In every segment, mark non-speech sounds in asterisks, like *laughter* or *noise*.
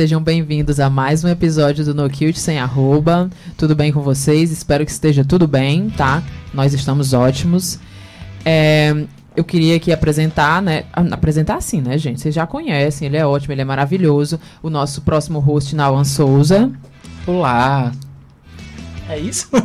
Sejam bem-vindos a mais um episódio do No Cute Sem Arroba. Tudo bem com vocês? Espero que esteja tudo bem, tá? Nós estamos ótimos. É, eu queria aqui apresentar, né? Apresentar assim, né, gente? Vocês já conhecem, ele é ótimo, ele é maravilhoso. O nosso próximo host, Nauan Souza. Olá, é isso? *laughs*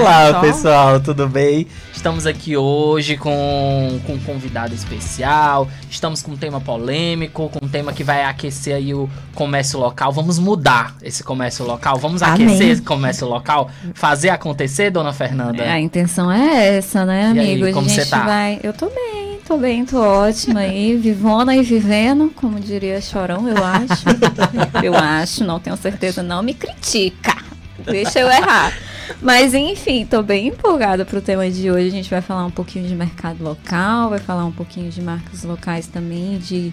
Olá, Olá pessoal, tudo bem? Estamos aqui hoje com, com um convidado especial. Estamos com um tema polêmico, com um tema que vai aquecer aí o comércio local. Vamos mudar esse comércio local? Vamos Amém. aquecer esse comércio local? Fazer acontecer, dona Fernanda? É, a intenção é essa, né, amigo? E aí, como você tá? Vai... Eu tô bem, tô bem, tô ótima aí, vivona e vivendo, como diria Chorão, eu acho. *laughs* eu acho, não tenho certeza, não me critica. Deixa eu errar. Mas enfim, tô bem empolgada pro tema de hoje. A gente vai falar um pouquinho de mercado local, vai falar um pouquinho de marcas locais também, de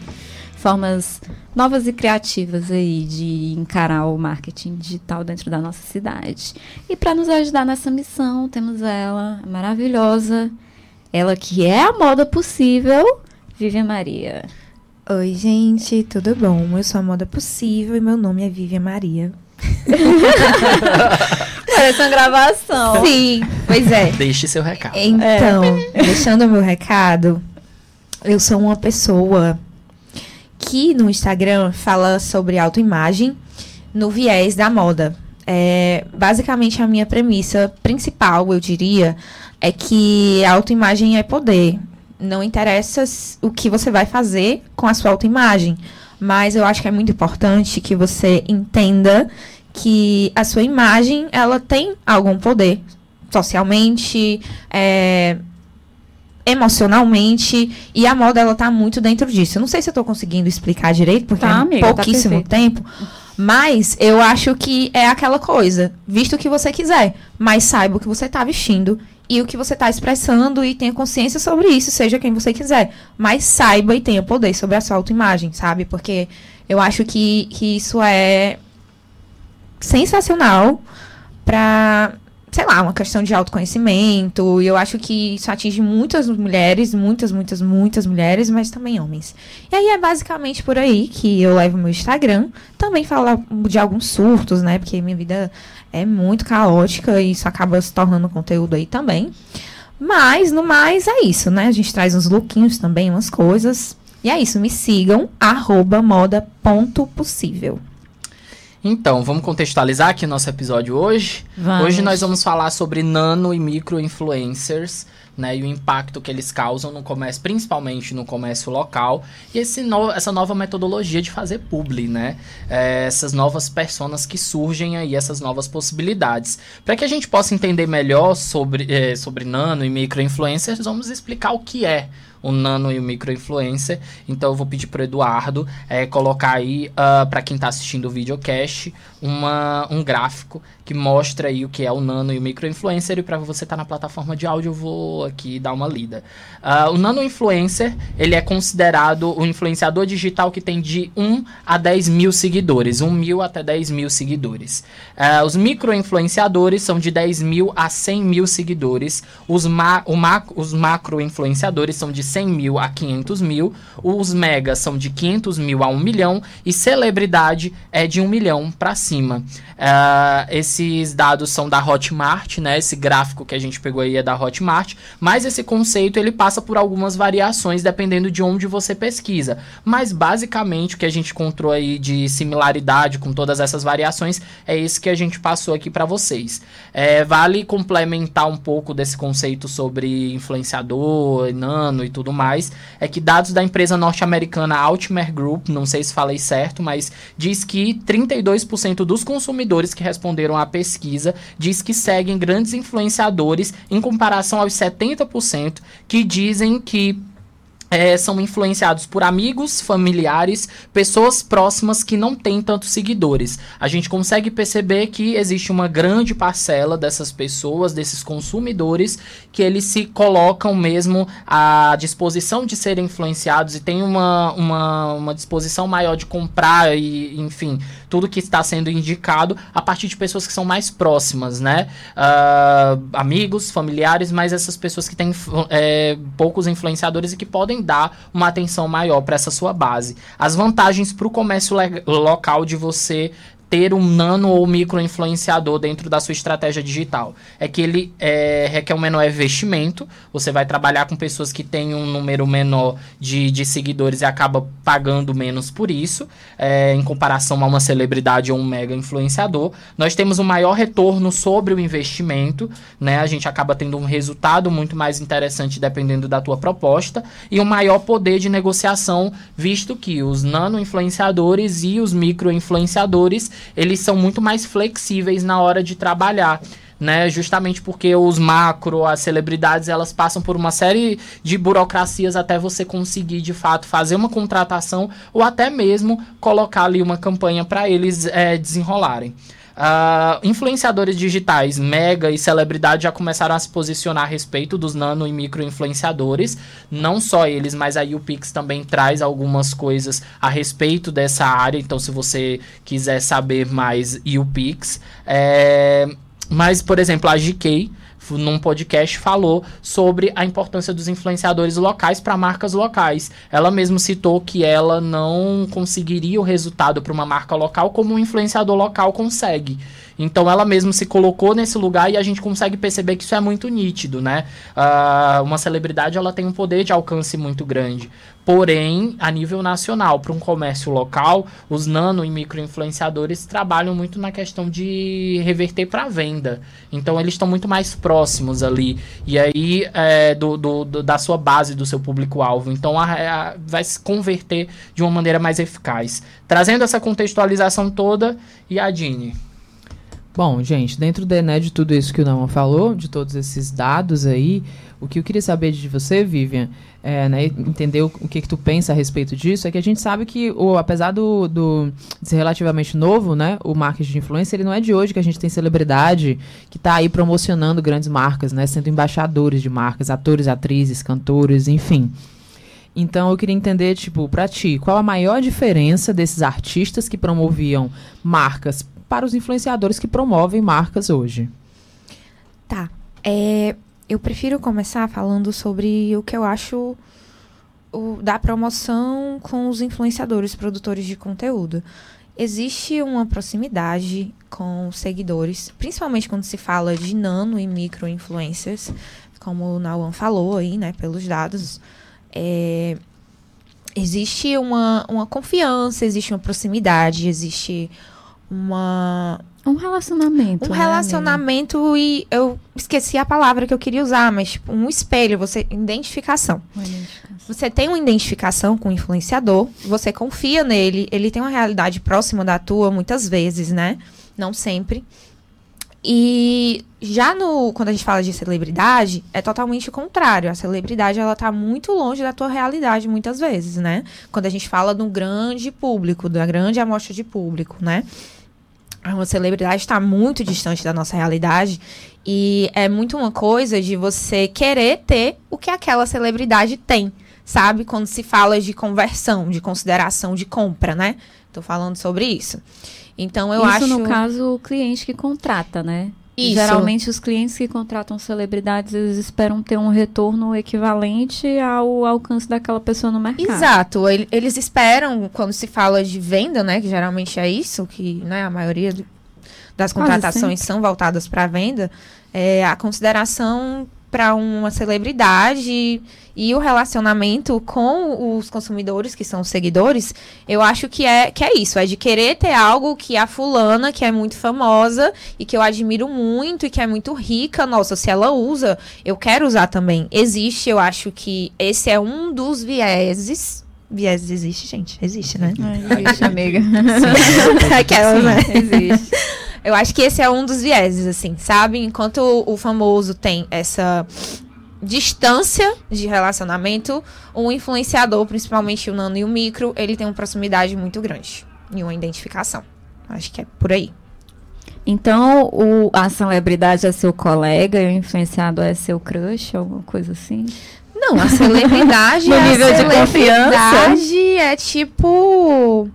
formas novas e criativas aí de encarar o marketing digital dentro da nossa cidade. E para nos ajudar nessa missão, temos ela, maravilhosa, ela que é a moda possível, Vivian Maria. Oi, gente, tudo bom? Eu sou a moda possível e meu nome é Vivian Maria. Parece uma gravação. Sim, pois é. Deixe seu recado. Então, é. deixando o meu recado, eu sou uma pessoa que no Instagram fala sobre autoimagem no viés da moda. É, basicamente, a minha premissa principal, eu diria, é que a autoimagem é poder. Não interessa o que você vai fazer com a sua autoimagem. Mas eu acho que é muito importante que você entenda que a sua imagem ela tem algum poder socialmente, é, emocionalmente e a moda ela tá muito dentro disso. Eu não sei se eu tô conseguindo explicar direito porque tá, é tá pouquíssimo tá tempo, mas eu acho que é aquela coisa, visto o que você quiser, mas saiba o que você tá vestindo e o que você está expressando e tenha consciência sobre isso, seja quem você quiser. Mas saiba e tenha poder sobre a sua autoimagem, sabe? Porque eu acho que, que isso é sensacional para sei lá, uma questão de autoconhecimento. E eu acho que isso atinge muitas mulheres, muitas, muitas, muitas mulheres, mas também homens. E aí é basicamente por aí que eu levo meu Instagram. Também falo de alguns surtos, né? Porque minha vida é muito caótica e isso acaba se tornando conteúdo aí também. Mas, no mais, é isso, né? A gente traz uns lookinhos também, umas coisas. E é isso, me sigam, arroba. Então, vamos contextualizar aqui o nosso episódio hoje. Vamos. Hoje nós vamos falar sobre nano e micro influencers, né, e o impacto que eles causam no comércio, principalmente no comércio local, e esse no, essa nova metodologia de fazer publi, né? É, essas novas personas que surgem aí, essas novas possibilidades. Para que a gente possa entender melhor sobre, é, sobre nano e micro influencers, vamos explicar o que é o nano e o micro influencer. Então eu vou pedir pro Eduardo é, colocar aí, uh, ah, para quem está assistindo o videocast, uma, um gráfico que mostra aí o que é o nano e o micro influencer. E para você estar tá na plataforma de áudio, eu vou aqui dar uma lida. Uh, o nano influencer, ele é considerado o influenciador digital que tem de 1 a 10 mil seguidores. 1 mil até 10 mil seguidores. Uh, os micro influenciadores são de 10 mil a 100 mil seguidores. Os, ma o ma os macro influenciadores são de 100 mil a 500 mil, os megas são de 500 mil a 1 milhão e celebridade é de 1 milhão para cima. Uh, esses dados são da Hotmart, né? Esse gráfico que a gente pegou aí é da Hotmart, mas esse conceito ele passa por algumas variações dependendo de onde você pesquisa. Mas basicamente o que a gente encontrou aí de similaridade com todas essas variações é isso que a gente passou aqui para vocês. É, vale complementar um pouco desse conceito sobre influenciador, nano e tudo mais, é que dados da empresa norte-americana Altimer Group, não sei se falei certo, mas diz que 32% dos consumidores que responderam à pesquisa diz que seguem grandes influenciadores em comparação aos 70% que dizem que é, são influenciados por amigos, familiares, pessoas próximas que não têm tantos seguidores. A gente consegue perceber que existe uma grande parcela dessas pessoas, desses consumidores, que eles se colocam mesmo à disposição de serem influenciados e tem uma, uma, uma disposição maior de comprar e, enfim, tudo que está sendo indicado a partir de pessoas que são mais próximas, né? Uh, amigos, familiares, mas essas pessoas que têm é, poucos influenciadores e que podem dar uma atenção maior para essa sua base. As vantagens para o comércio local de você ter um nano ou micro influenciador dentro da sua estratégia digital. É que ele é, requer um menor investimento, você vai trabalhar com pessoas que têm um número menor de, de seguidores e acaba pagando menos por isso, é, em comparação a uma celebridade ou um mega influenciador. Nós temos um maior retorno sobre o investimento, né? A gente acaba tendo um resultado muito mais interessante dependendo da tua proposta e um maior poder de negociação, visto que os nano influenciadores e os micro influenciadores eles são muito mais flexíveis na hora de trabalhar. Né, justamente porque os macro, as celebridades, elas passam por uma série de burocracias até você conseguir de fato fazer uma contratação ou até mesmo colocar ali uma campanha para eles é, desenrolarem. Uh, influenciadores digitais, mega e celebridade já começaram a se posicionar a respeito dos nano e micro influenciadores. Não só eles, mas a UPix também traz algumas coisas a respeito dessa área. Então, se você quiser saber mais, UPix. É... Mas, por exemplo, a GK num podcast falou sobre a importância dos influenciadores locais para marcas locais. Ela mesmo citou que ela não conseguiria o resultado para uma marca local como um influenciador local consegue. Então ela mesma se colocou nesse lugar e a gente consegue perceber que isso é muito nítido, né? Uh, uma celebridade ela tem um poder de alcance muito grande. Porém, a nível nacional, para um comércio local, os nano e micro influenciadores trabalham muito na questão de reverter para venda. Então, eles estão muito mais próximos ali. E aí, é, do, do, do, da sua base, do seu público-alvo. Então, a, a, vai se converter de uma maneira mais eficaz. Trazendo essa contextualização toda, e a Dini. Bom, gente, dentro de, tudo isso que o Nama falou, de todos esses dados aí, o que eu queria saber de você, Vivian, é, né, entender o, o, que, que tu pensa a respeito disso, é que a gente sabe que, o, apesar do, do de ser relativamente novo, né, o marketing de influência, ele não é de hoje que a gente tem celebridade que está aí promocionando grandes marcas, né, sendo embaixadores de marcas, atores, atrizes, cantores, enfim. Então eu queria entender, tipo, para ti, qual a maior diferença desses artistas que promoviam marcas para os influenciadores que promovem marcas hoje? Tá. É, eu prefiro começar falando sobre o que eu acho o, da promoção com os influenciadores, produtores de conteúdo. Existe uma proximidade com os seguidores, principalmente quando se fala de nano e micro influencers, como o Nauan falou aí, né, pelos dados. É, existe uma, uma confiança, existe uma proximidade, existe uma um relacionamento. Um né, relacionamento amiga? e eu esqueci a palavra que eu queria usar, mas tipo, um espelho, você identificação. identificação. Você tem uma identificação com o influenciador, você confia nele, ele tem uma realidade próxima da tua muitas vezes, né? Não sempre. E já no quando a gente fala de celebridade, é totalmente o contrário. A celebridade ela tá muito longe da tua realidade muitas vezes, né? Quando a gente fala de um grande público, da grande amostra de público, né? Uma celebridade está muito distante da nossa realidade e é muito uma coisa de você querer ter o que aquela celebridade tem, sabe? Quando se fala de conversão, de consideração de compra, né? Tô falando sobre isso. Então eu isso acho. Isso no caso o cliente que contrata, né? Isso. Geralmente os clientes que contratam celebridades, eles esperam ter um retorno equivalente ao alcance daquela pessoa no mercado. Exato. Eles esperam, quando se fala de venda, né? Que geralmente é isso, que né, a maioria das contratações são voltadas para venda, é, a consideração para uma celebridade e o relacionamento com os consumidores, que são os seguidores, eu acho que é, que é isso, é de querer ter algo que a fulana, que é muito famosa e que eu admiro muito e que é muito rica, nossa, se ela usa, eu quero usar também. Existe, eu acho que esse é um dos vieses Vieses existe, gente. Existe, né? É, existe, amiga. *laughs* *laughs* Aquela, né? Existe. Eu acho que esse é um dos vieses, assim, sabe? Enquanto o, famoso tem essa distância de relacionamento, o influenciador, principalmente o nano e o micro, ele tem uma proximidade muito grande e uma identificação. Acho que é por aí. Então, o, a celebridade é seu colega e o influenciador é seu crush, alguma coisa assim? Não, a celebridade *laughs* no é nível de confiança. é tipo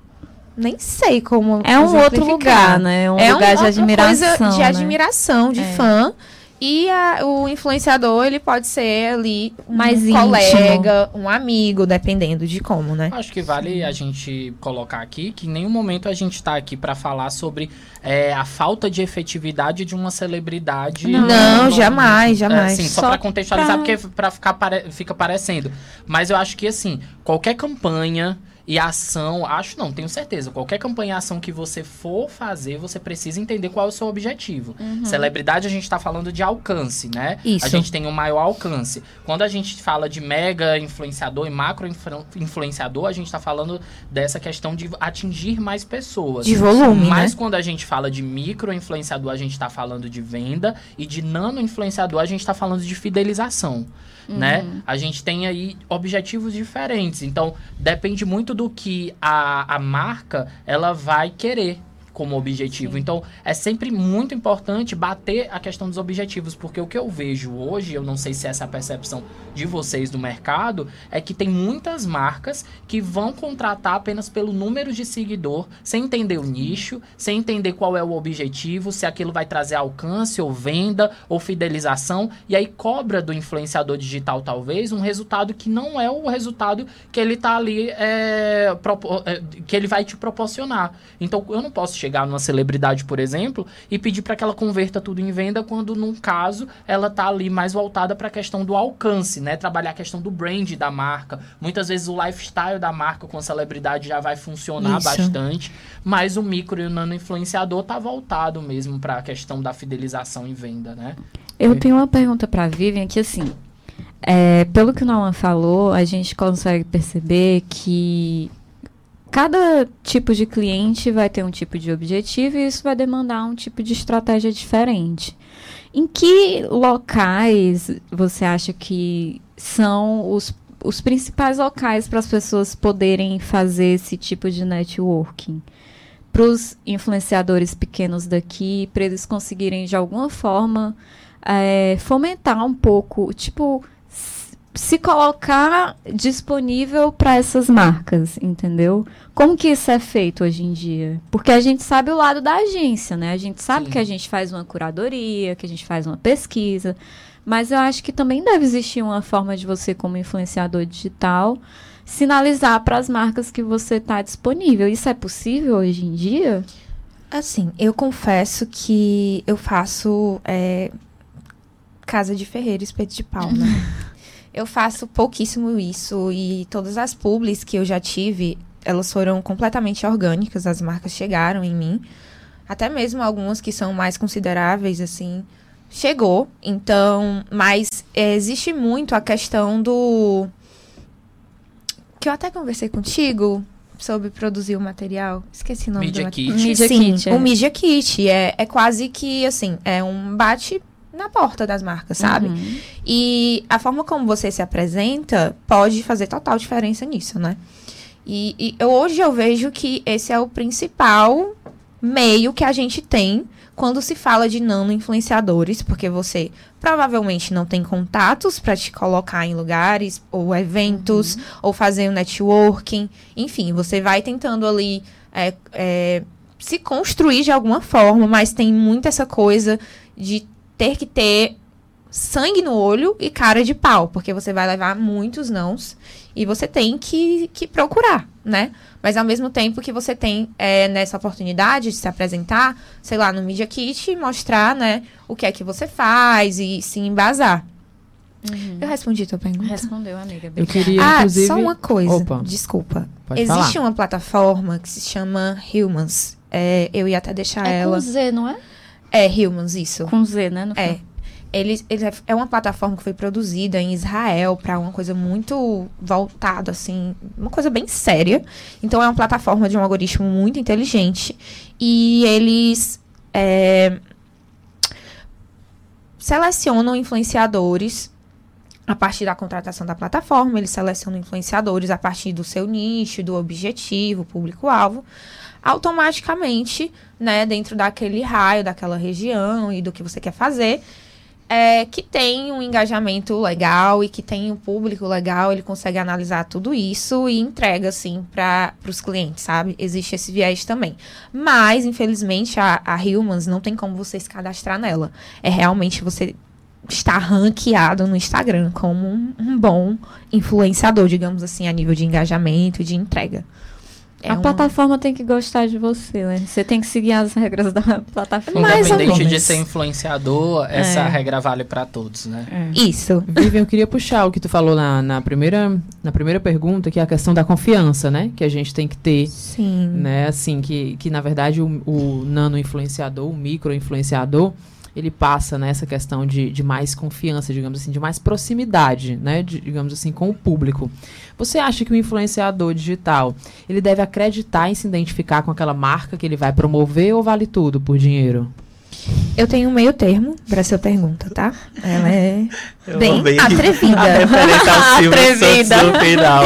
nem sei como. É um outro lugar, né? Um é lugar um, de admiração. Coisa de né? admiração, de É. fã. E a- o influenciador, ele pode ser ali um Mais íntimo. colega, um amigo, dependendo de como, né? Acho que vale a gente colocar aqui que em nenhum momento a gente tá aqui pra falar sobre é, a falta de efetividade de uma celebridade. Não. Não, jamais, jamais. É, sim, só, Só pra contextualizar, pra- porque pra ficar pare- fica parecendo. Mas eu acho que, assim, qualquer campanha e ação, acho não, tenho certeza, qualquer campanha e ação que você for fazer, você precisa entender qual é o seu objetivo. Celebridade, a gente tá falando de alcance, né? Isso. A gente tem um maior alcance. Quando a gente fala de mega influenciador e macro influ- influenciador, a gente tá falando dessa questão de atingir mais pessoas. De volume, Mas né? quando a gente fala de micro influenciador, a gente está falando de venda e de nano influenciador, a gente está falando de fidelização. Né? A gente tem aí objetivos diferentes. Então, depende muito do que a, a marca ela vai querer como objetivo. Então, é sempre muito importante bater a questão dos objetivos, porque o que eu vejo hoje, eu não sei se essa é a percepção de vocês do mercado, é que tem muitas marcas que vão contratar apenas pelo número de seguidor, sem entender o nicho, sem entender qual é o objetivo, se aquilo vai trazer alcance ou venda ou fidelização, e aí cobra do influenciador digital talvez um resultado que não é o resultado que ele tá ali é, é, que ele vai te proporcionar. Então eu não posso chegar numa celebridade, por exemplo, e pedir para que ela converta tudo em venda quando num caso ela tá ali mais voltada para a questão do alcance, né? Trabalhar a questão do brand da marca. Muitas vezes o lifestyle da marca com a celebridade já vai funcionar Isso. bastante, mas o micro e o nano influenciador tá voltado mesmo para a questão da fidelização e venda, né? Eu tenho uma pergunta para Vivian que assim, é, pelo que o Nauan falou, a gente consegue perceber que cada tipo de cliente vai ter um tipo de objetivo e isso vai demandar um tipo de estratégia diferente. Em que locais você acha que são os, os principais locais para as pessoas poderem fazer esse tipo de networking? Para os influenciadores pequenos daqui, para eles conseguirem de alguma forma é, fomentar um pouco, tipo, se colocar disponível para essas marcas, entendeu? Como que isso é feito hoje em dia? Porque a gente sabe o lado da agência, né? A gente sabe Sim. que a gente faz uma curadoria, que a gente faz uma pesquisa, mas eu acho que também deve existir uma forma de você, como influenciador digital, sinalizar para as marcas que você está disponível. Isso é possível hoje em dia? Assim, eu confesso que eu faço é, casa de ferreiro, espeto de pau, né? *laughs* eu faço pouquíssimo isso e todas as publis que eu já tive, elas foram completamente orgânicas, as marcas chegaram em mim. Até mesmo algumas que são mais consideráveis, assim, chegou. Então, mas é, existe muito a questão do. Que eu até conversei contigo sobre produzir o material. Esqueci o nome Media do Kit. Media Sim, Kit, é. o Media Kit. É, é quase que, assim, é um bate na porta das marcas, sabe? Uhum. E a forma como você se apresenta pode fazer total diferença nisso, né? E, e eu- hoje eu vejo que esse é o principal meio que a gente tem quando se fala de nano influenciadores, porque você provavelmente não tem contatos para te colocar em lugares ou eventos ou fazer um networking, enfim, você vai tentando ali é, é, se construir de alguma forma, mas tem muito essa coisa de ter que ter sangue no olho e cara de pau, porque você vai levar muitos nãos e você tem que, que procurar, né? Mas ao mesmo tempo que você tem é, nessa oportunidade de se apresentar, sei lá, no Media Kit, mostrar, né, o que é que você faz e se embasar. Eu respondi tua pergunta. Respondeu, amiga. Eu queria, ah, inclusive... só uma coisa. Opa. Desculpa. Pode Existe falar. uma plataforma que se chama Humans. É, eu ia até deixar É ela. com Z, não é? É, Humans, isso. Com Z, né? É. Ele, ele é- é uma plataforma que foi produzida em Israel para uma coisa muito voltada, assim, uma coisa bem séria. Então, é uma plataforma de um algoritmo muito inteligente. E eles é, selecionam influenciadores a partir da contratação da plataforma. Eles selecionam influenciadores a partir do seu nicho, do objetivo, público-alvo. Automaticamente, né, dentro daquele raio, daquela região e do que você quer fazer é, que tem um engajamento legal e que tem um público legal, ele consegue analisar tudo isso e entrega, assim, para os clientes, sabe? Existe esse viés também. Mas, infelizmente, a, a Humans não tem como você se cadastrar nela. É realmente você estar ranqueado no Instagram como um, um bom influenciador, digamos assim, a nível de engajamento e de entrega. É a uma... plataforma tem que gostar de você, né? Você tem que seguir as regras da plataforma. Mais Independente de ser influenciador, essa é. regra vale para todos, né? É. Isso. Vivian, eu queria puxar o que tu falou na, na, primeira, na primeira pergunta, que é a questão da confiança, né? Que a gente tem que ter. Sim. Né? Assim, que, que na verdade o, o nano influenciador, o micro influenciador, ele passa nessa né, questão de, de mais confiança, digamos assim, de mais proximidade, né, de, digamos assim, com o público. Você acha que o influenciador digital, ele deve acreditar em se identificar com aquela marca que ele vai promover ou vale tudo por dinheiro? Eu tenho um meio termo para essa pergunta, tá? Ela é *laughs* Eu bem atrevida. A *laughs* atrevida. no final.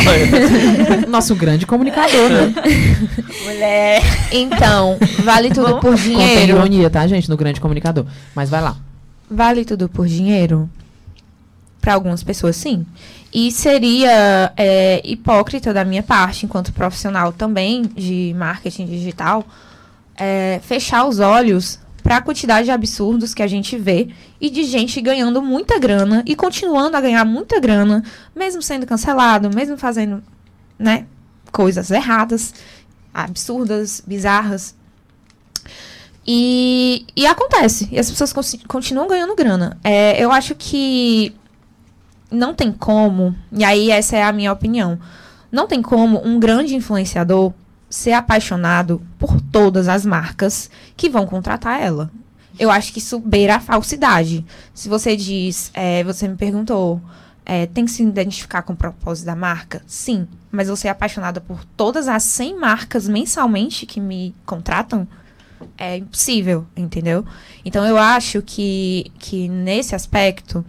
*laughs* Nosso grande comunicador, né? Mulher. Então, vale tudo por dinheiro. Com ironia, tá, gente? No grande comunicador. Mas vai lá. Vale tudo por dinheiro? Para algumas pessoas, sim. E seria é, hipócrita da minha parte, enquanto profissional também de marketing digital, é, fechar os olhos para a quantidade de absurdos que a gente vê e de gente ganhando muita grana e continuando a ganhar muita grana, mesmo sendo cancelado, mesmo fazendo, né, coisas erradas, absurdas, bizarras. E, e acontece, e as pessoas continuam ganhando grana. É, eu acho que não tem como, e aí essa é a minha opinião, não tem como um grande influenciador ser apaixonado por todas as marcas que vão contratar ela. Eu acho que isso beira a falsidade. Se você diz, é, você me perguntou, é, tem que se identificar com o propósito da marca? Sim. Mas você é apaixonada por todas as 100 marcas mensalmente que me contratam? É impossível, entendeu? Então eu acho que, que nesse aspecto,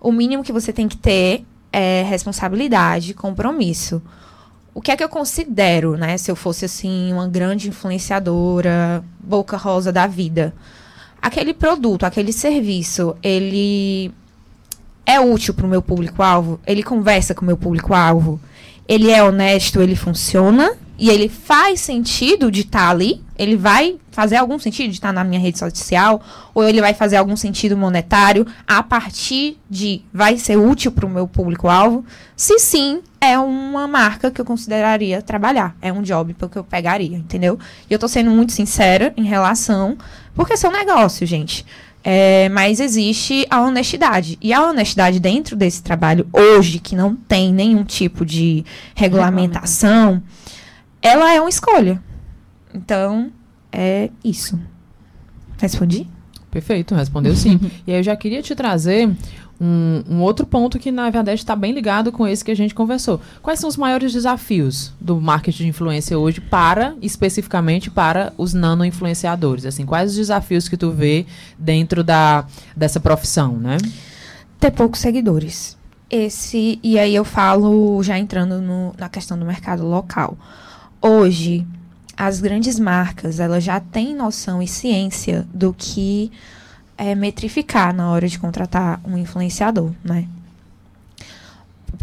o mínimo que você tem que ter é responsabilidade, compromisso o que é que eu considero, né? Se eu fosse assim uma grande influenciadora, boca rosa da vida, aquele produto, aquele serviço, ele é útil para o meu público-alvo? Ele conversa com o meu público-alvo? Ele é honesto? Ele funciona? e ele faz sentido de estar tá ali, ele vai fazer algum sentido de estar na minha rede social, ou ele vai fazer algum sentido monetário a partir de vai ser útil para o meu público-alvo? Se sim, é uma marca que eu consideraria trabalhar, é um job que eu pegaria, entendeu? E eu tô sendo muito sincera em relação, porque é um negócio, gente. É, mas existe a honestidade. E a honestidade dentro desse trabalho, hoje, que não tem nenhum tipo de regulamentação ela é uma escolha. Então, é isso. Respondi? Perfeito, respondeu sim. *laughs* e aí eu já queria te trazer um, um outro ponto que, na verdade, está bem ligado com esse que a gente conversou. Quais são os maiores desafios do marketing de influência hoje para, especificamente, para os nano-influenciadores? Assim, quais os desafios que tu vê dentro da, dessa profissão, né? Ter poucos seguidores. Esse, e aí eu falo, já entrando no, na questão do mercado local hoje as grandes marcas elas já têm noção e ciência do que é metrificar na hora de contratar um influenciador, né?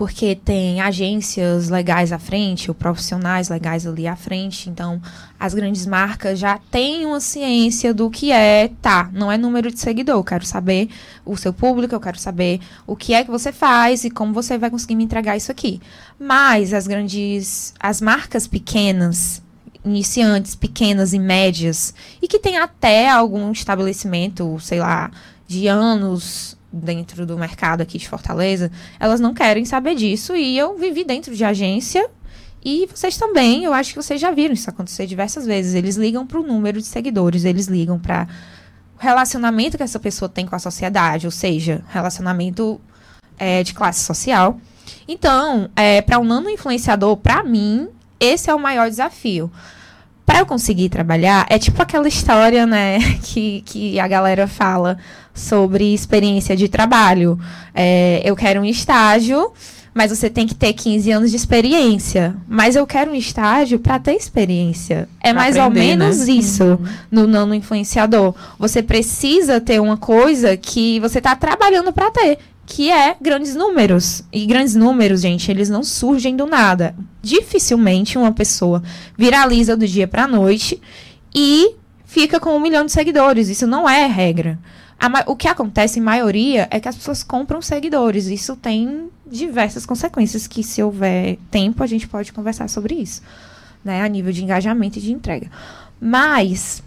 porque tem agências legais à frente, ou profissionais legais ali à frente. Então, as grandes marcas já têm uma ciência do que é, tá, não é número de seguidor, eu quero saber o seu público, eu quero saber o que é que você faz e como você vai conseguir me entregar isso aqui. Mas as grandes, as marcas pequenas, iniciantes, pequenas e médias, e que tem até algum estabelecimento, sei lá, de anos dentro do mercado aqui de Fortaleza, elas não querem saber disso. E eu vivi dentro de agência. E vocês também, eu acho que vocês já viram isso acontecer diversas vezes. Eles ligam para o número de seguidores, eles ligam para o relacionamento que essa pessoa tem com a sociedade, ou seja, relacionamento é, de classe social. Então, é, para um nano influenciador, para mim, esse é o maior desafio para eu conseguir trabalhar, é tipo aquela história, né, *laughs* que, que a galera fala sobre experiência de trabalho. É, eu quero um estágio, mas você tem que ter 15 anos de experiência. Mas eu quero um estágio para ter experiência. É pra mais aprender, ou menos né? isso uhum. no nano influenciador. Você precisa ter uma coisa que você está trabalhando para ter que é grandes números. E grandes números, gente, eles não surgem do nada. Dificilmente uma pessoa viraliza do dia para noite e fica com um milhão de seguidores. Isso não é regra. o que acontece em maioria é que as pessoas compram seguidores. Isso tem diversas consequências que, se houver tempo, a gente pode conversar sobre isso. Né, a nível de engajamento e de entrega. Mas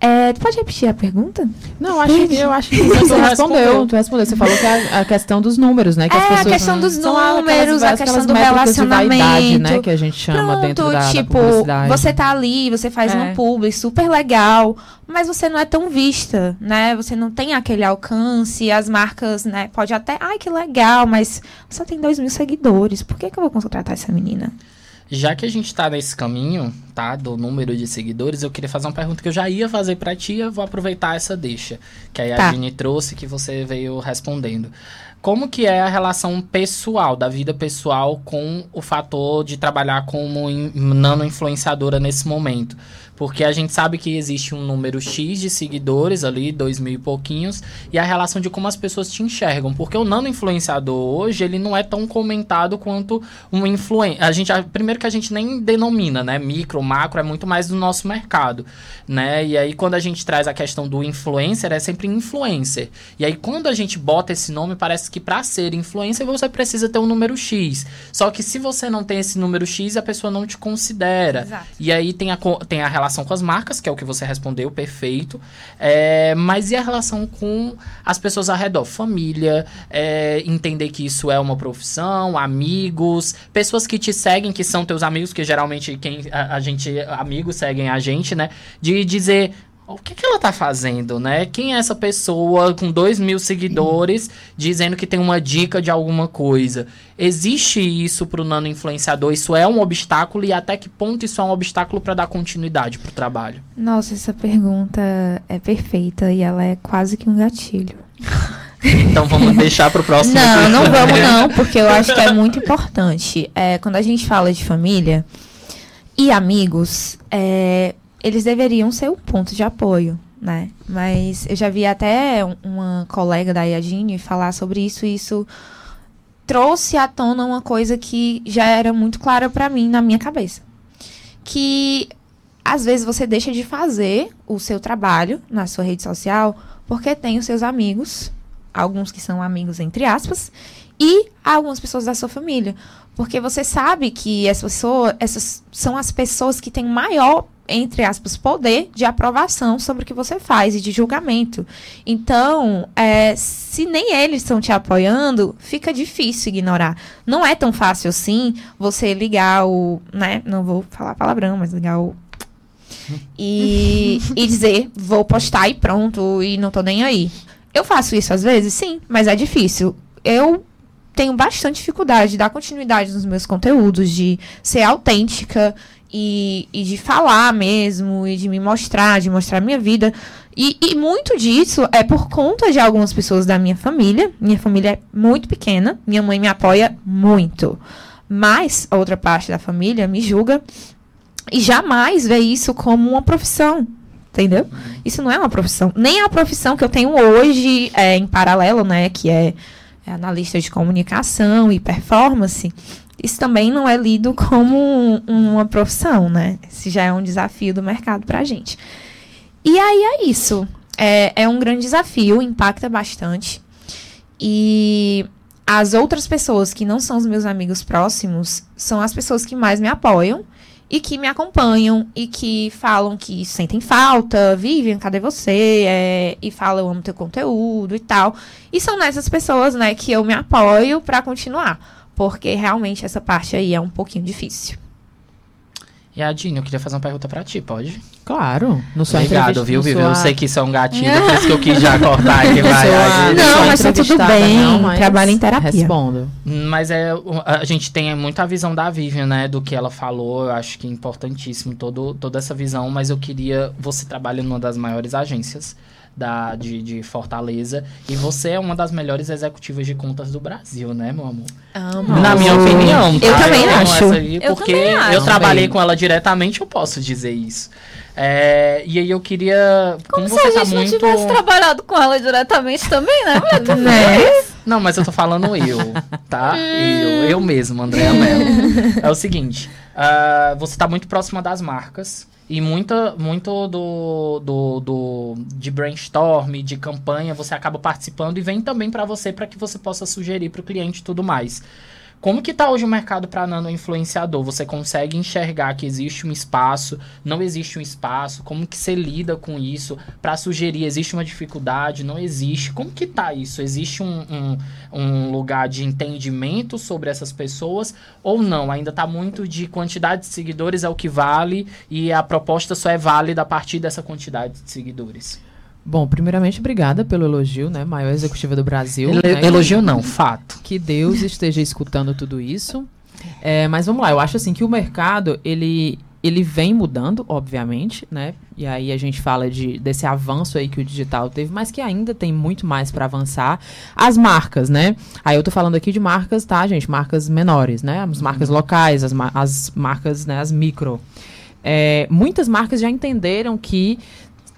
é, tu pode repetir a pergunta? Não, acho que, eu acho que *laughs* você respondeu. Tu respondeu. Você falou que a, a questão dos números, né? Que é, as pessoas, a questão dos números, a questão do relacionamento. De vaidade, né? Que a gente chama Pronto, dentro da, tipo, da você tá ali, você faz é. um publi super legal, mas você não é tão vista, né? Você não tem aquele alcance, as marcas, né? Pode até, ai, que legal, mas só tem dois mil seguidores. Por que, que eu vou contratar essa menina? Já que a gente tá nesse caminho, tá, do número de seguidores, eu queria fazer uma pergunta que eu já ia fazer para ti, eu vou aproveitar essa deixa, que aí tá. a Gini trouxe que você veio respondendo. Como que é a relação pessoal, da vida pessoal com o fator de trabalhar como nano influenciadora nesse momento? Porque a gente sabe que existe um número X de seguidores ali, dois mil e pouquinhos, e a relação de como as pessoas te enxergam. Porque o nano influenciador hoje, ele não é tão comentado quanto um influencer. A gente, primeiro que a gente nem denomina, né? Micro, macro, é muito mais do nosso mercado, né? E aí quando a gente traz a questão do influencer, é sempre influencer. E aí quando a gente bota esse nome, parece que para ser influencer você precisa ter um número X. Só que se você não tem esse número X, a pessoa não te considera. Exato. E aí tem a, tem a relação relação com as marcas, que é o que você respondeu, perfeito. É, mas e a relação com as pessoas ao redor? Família, é, entender que isso é uma profissão, amigos, pessoas que te seguem, que são teus amigos, que geralmente quem a, a gente, amigos seguem a gente, né? De dizer, o que, que ela tá fazendo, né? Quem é essa pessoa com dois mil seguidores dizendo que tem uma dica de alguma coisa? Existe isso pro nano influenciador? Isso é um obstáculo e até que ponto isso é um obstáculo para dar continuidade pro trabalho? Nossa, essa pergunta é perfeita e ela é quase que um gatilho. *laughs* Então vamos deixar para o próximo. Não, não vamos não, porque eu acho que é muito importante. É, quando a gente fala de família e amigos, é, eles deveriam ser um ponto de apoio, né? Mas eu já vi até uma colega da Iadine falar sobre isso e isso trouxe à tona uma coisa que já era muito clara para mim na minha cabeça. Que às vezes você deixa de fazer o seu trabalho na sua rede social porque tem os seus amigos, alguns que são amigos entre aspas, e algumas pessoas da sua família. Porque você sabe que essa pessoa, essas são as pessoas que têm maior entre aspas, poder de aprovação sobre o que você faz e de julgamento. Então, é, se nem eles estão te apoiando, fica difícil ignorar. Não é tão fácil assim você ligar o. Né, não vou falar palavrão, mas ligar o. *laughs* E, e dizer, vou postar e pronto, e não tô nem aí. Eu faço isso às vezes, sim, mas é difícil. Eu tenho bastante dificuldade de dar continuidade nos meus conteúdos, de ser autêntica e, e de falar mesmo, e de me mostrar, de mostrar minha vida. E, e, muito disso é por conta de algumas pessoas da minha família. Minha família é muito pequena, minha mãe me apoia muito. Mas a outra parte da família me julga e jamais vê isso como uma profissão. Entendeu? Isso não é uma profissão. Nem a profissão que eu tenho hoje é, em paralelo, né? Que é, é analista de comunicação e performance isso também não é lido como uma profissão, né? Esse já é um desafio do mercado para a gente. E aí é isso. É, é um grande desafio, impacta bastante. E as outras pessoas que não são os meus amigos próximos são as pessoas que mais me apoiam e que me acompanham e que falam que sentem falta, vivem, cadê você? É, e falam, eu amo teu conteúdo e tal. E são nessas pessoas, né, que eu me apoio para continuar porque realmente essa parte aí é um pouquinho difícil. E a Dini, eu queria fazer uma pergunta pra ti, pode? Claro. No seu Obrigado, viu, Vivi? Sua... Eu sei que isso é um gatilho, *laughs* por isso que eu quis já cortar aqui. Vai, sua... Não, mas tá tudo bem. Não, mas Trabalho em terapia. Respondo. Mas é, a gente tem muita visão da Vivian, né? Do que ela falou. Eu acho que é importantíssimo todo, toda essa visão. Mas eu queria... Você trabalha numa das maiores agências da, de, de Fortaleza. E você é uma das melhores executivas de contas do Brasil, né, meu amor? Amo. Na minha opinião. Tá? Eu também amo acho. essa aí, Eu porque também acho. eu trabalhei Também. com ela diretamente, eu posso dizer isso. É, e aí eu queria. Como, Como se você a tá gente muito. não tivesse trabalhado com ela diretamente também, né? *laughs* Né? Não, mas eu tô falando eu, tá? eu, eu mesmo, Andréa Mello. *laughs* É o seguinte, ah, você tá muito próxima das marcas e muita, muito do, do, do de brainstorm, de campanha, você acaba participando e vem também pra você para que você possa sugerir pro cliente e tudo mais. Como que tá hoje o mercado para nano influenciador? Você consegue enxergar que existe um espaço, não existe um espaço? Como que você lida com isso para sugerir? Existe uma dificuldade? Não existe? Como que tá isso? Existe um, um, um lugar de entendimento sobre essas pessoas ou não? Ainda tá muito de quantidade de seguidores é o que vale e a proposta só é válida a partir dessa quantidade de seguidores. Bom, primeiramente, obrigada pelo elogio, né? Maior executiva do Brasil. Ele- né? elogio não, fato. Que Deus esteja escutando tudo isso. É, mas vamos lá, eu acho assim que o mercado, ele, ele vem mudando, obviamente, né? E aí a gente fala de, desse avanço aí que o digital teve, mas que ainda tem muito mais para avançar. As marcas, né? Aí eu tô falando aqui de marcas, tá, gente? Marcas menores, né? As marcas locais, as, as marcas, né? As micro. É, muitas marcas já entenderam que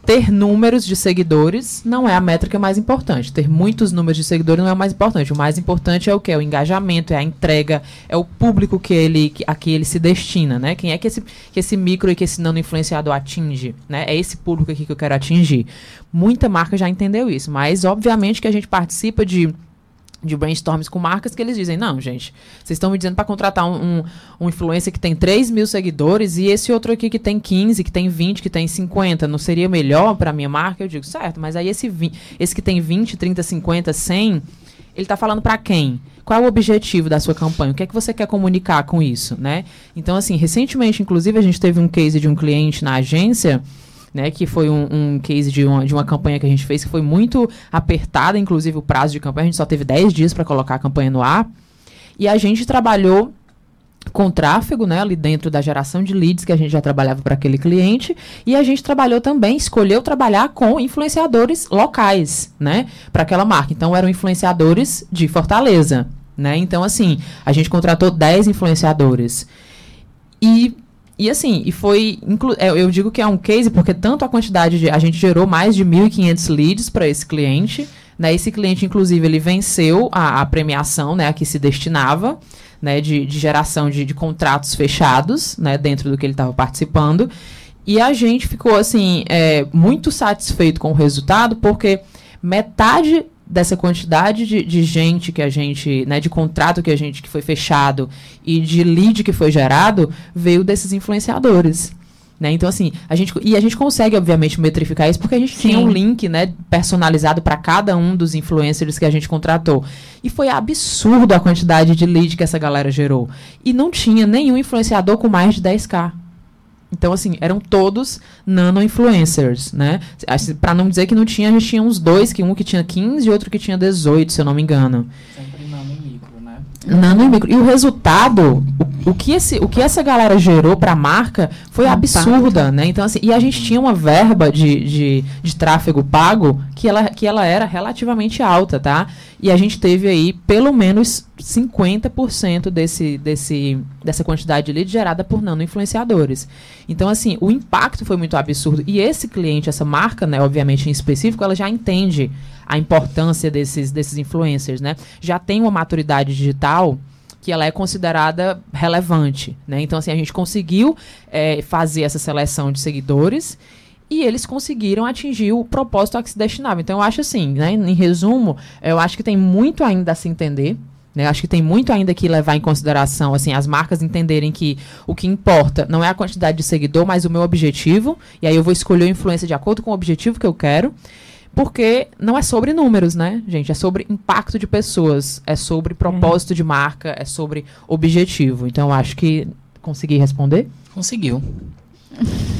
ter números de seguidores não é a métrica mais importante. Ter muitos números de seguidores não é o mais importante. O mais importante é o que? É o engajamento, é a entrega, é o público que ele, a que ele se destina, né? Quem é que esse, que esse micro e que esse nano influenciador atinge, né? É esse público aqui que eu quero atingir. Muita marca já entendeu isso, mas obviamente que a gente participa de de brainstorms com marcas que eles dizem, não, gente, vocês estão me dizendo para contratar um, um, um influencer que tem 3 mil seguidores e esse outro aqui que tem 15, que tem 20, que tem 50, não seria melhor para minha marca? Eu digo, certo, mas aí esse, esse que tem 20, 30, 50, 100, ele tá falando para quem? Qual é o objetivo da sua campanha? O que é que você quer comunicar com isso, né? Então, assim, recentemente, inclusive, a gente teve um case de um cliente na agência né, que foi um, um case de uma, de uma campanha que a gente fez que foi muito apertada, inclusive o prazo de campanha, a gente só teve 10 dias para colocar a campanha no ar. E a gente trabalhou com tráfego, né, ali dentro da geração de leads que a gente já trabalhava para aquele cliente, e a gente trabalhou também, escolheu trabalhar com influenciadores locais, né, para aquela marca. Então eram influenciadores de Fortaleza, né? Então assim, a gente contratou 10 influenciadores. E e assim, e foi. é, Eu digo que é um case porque tanto a quantidade de. A gente gerou mais de 1.500 leads para esse cliente. Né? Esse cliente, inclusive, ele venceu a, a premiação né, a que se destinava, né, de, de geração de, de contratos fechados, né, dentro do que ele estava participando. E a gente ficou, assim, é, muito satisfeito com o resultado, porque metade dessa quantidade de, de gente que a gente, né, de contrato que a gente que foi fechado e de lead que foi gerado veio desses influenciadores. Né? Então, assim, a gente, e a gente consegue, obviamente, metrificar isso porque a gente tinha Sim. um link né, personalizado para cada um dos influencers que a gente contratou. E foi absurdo a quantidade de lead que essa galera gerou. E não tinha nenhum influenciador com mais de 10k. Então, assim, eram todos nano-influencers, né? Assim, Pra não dizer que não tinha, a gente tinha uns dois, que um que tinha 15 e outro que tinha 18, se eu não me engano. Sempre nano e micro, né? Nano e micro. E o resultado, o, o que, esse, o que essa galera gerou pra marca foi Impacto. absurda, né? Então, assim, e a gente tinha uma verba de, de, de tráfego pago que ela, que ela era relativamente alta, tá? E a gente teve aí pelo menos 50% desse, desse, dessa quantidade de lead gerada por nano influenciadores. Então, assim, o impacto foi muito absurdo. E esse cliente, essa marca, né, obviamente em específico, ela já entende a importância desses, desses influencers, né? Já tem uma maturidade digital que ela é considerada relevante, né? Então, assim, a gente conseguiu eh, fazer essa seleção de seguidores e eles conseguiram atingir o propósito a que se destinava. Então, eu acho assim, né? Em resumo, eu acho que tem muito ainda a se entender, né? Acho que tem muito ainda que levar em consideração, assim, as marcas entenderem que o que importa não é a quantidade de seguidor, mas o meu objetivo. E aí eu vou escolher a influência de acordo com o objetivo que eu quero. Porque não é sobre números, né, gente? É sobre impacto de pessoas, é sobre propósito de marca, é sobre objetivo. Então, acho que consegui responder. Conseguiu.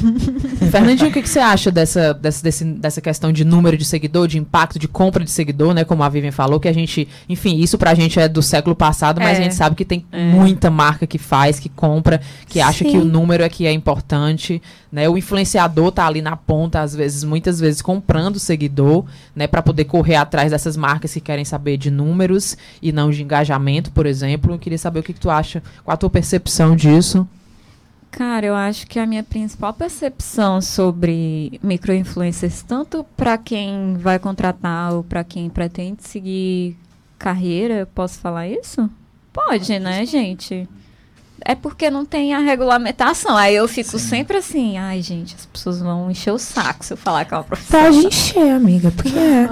*laughs* Fernandinho, o que, que, você acha dessa, dessa, desse, dessa questão de número de seguidor, de impacto, de compra de seguidor, né? Como a Vivian falou, que a gente, enfim, isso pra gente é do século passado, mas é. a gente sabe que tem é. muita marca que faz, que compra, que acha Sim. que o número é que é importante, né? O influenciador tá ali na ponta, às vezes, muitas vezes comprando seguidor, né? Para poder correr atrás dessas marcas que querem saber de números e não de engajamento, por exemplo. Eu queria saber o que, que tu acha, qual a tua percepção disso. Cara, eu acho que a minha principal percepção sobre microinfluencers, tanto para quem vai contratar ou para quem pretende seguir carreira, posso falar isso? Pode, né, gente? É porque não tem a regulamentação. Aí eu fico Sim. sempre assim, ai, gente, as pessoas vão encher o saco se eu falar que é uma profissão. Pode encher, amiga, porque é.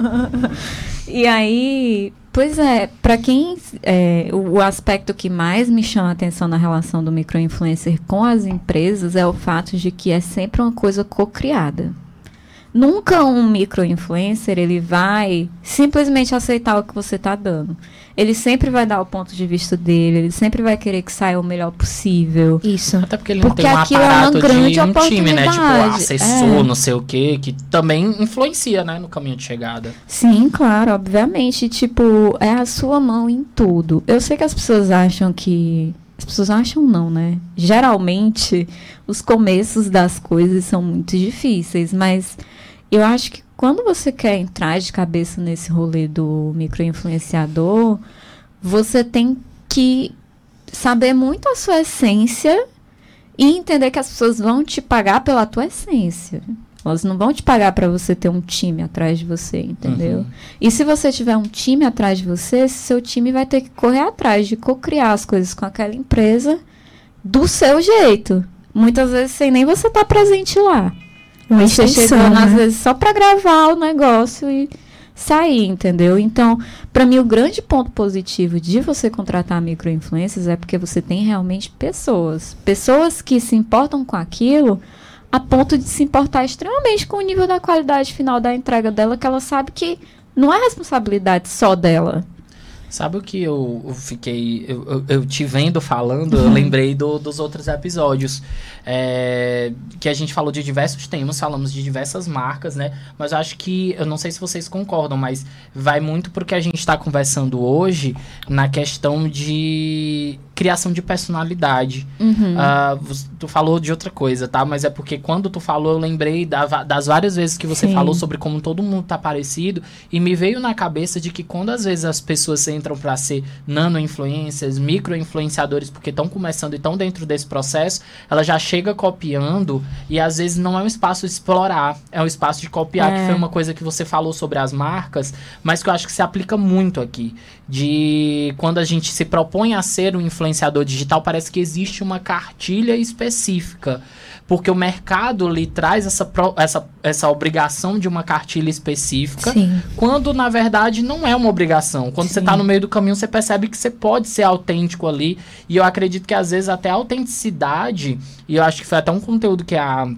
*laughs* e aí, Pois é, para quem é, o, o, aspecto que mais me chama a atenção na relação do microinfluencer com as empresas é o fato de que é sempre uma coisa co-criada. Nunca um microinfluencer ele vai simplesmente aceitar o que você está dando. Ele sempre vai dar o ponto de vista dele, ele sempre vai querer que saia o melhor possível. Isso. Até porque ele não porque tem um aparato é uma grande de um time, né? Tipo, assessor, é. não sei o quê, que também influencia, né, no caminho de chegada. Sim, claro, obviamente. Tipo, é a sua mão em tudo. Eu sei que as pessoas acham que as pessoas acham não, né? Geralmente, os começos das coisas são muito difíceis, mas eu acho que quando você quer entrar de cabeça nesse rolê do microinfluenciador, você tem que saber muito a sua essência e entender que as pessoas vão te pagar pela tua essência. Elas não vão te pagar para você ter um time atrás de você, entendeu? Uhum. E se você tiver um time atrás de você, seu time vai ter que correr atrás de co-criar as coisas com aquela empresa do seu jeito. Muitas vezes sem nem você estar tá presente lá. Uma você chegando, né? às vezes, só para gravar o negócio e sair, entendeu? Então, para mim, o grande ponto positivo de você contratar microinfluências é porque você tem realmente pessoas. Pessoas que se importam com aquilo a ponto de se importar extremamente com o nível da qualidade final da entrega dela, que ela sabe que não é responsabilidade só dela. Sabe o que eu, eu fiquei. Eu, eu, eu, te vendo falando, eu lembrei do, dos outros episódios. É, que a gente falou de diversos temas, falamos de diversas marcas, né? Mas eu acho que. Eu não sei se vocês concordam, mas vai muito porque a gente está conversando hoje na questão de criação de personalidade. Uhum. Uh, tu falou de outra coisa, tá? Mas é porque quando tu falou, eu lembrei da, das várias vezes que você Sim. falou sobre como todo mundo tá parecido. E me veio na cabeça de que quando às vezes as pessoas entram para ser nano-influencers, micro-influenciadores, porque estão começando e estão dentro desse processo, ela já chega copiando e às vezes não é um espaço de explorar, é um espaço de copiar, é. que foi uma coisa que você falou sobre as marcas, mas que eu acho que se aplica muito aqui. De quando a gente se propõe a ser um influenciador digital, parece que existe uma cartilha específica. Porque o mercado lhe traz essa, essa, essa obrigação de uma cartilha específica, Sim. quando na verdade não é uma obrigação. Quando você está no meio do caminho, você percebe que você pode ser autêntico ali. E eu acredito que às vezes até a autenticidade, e eu acho que foi até um conteúdo que a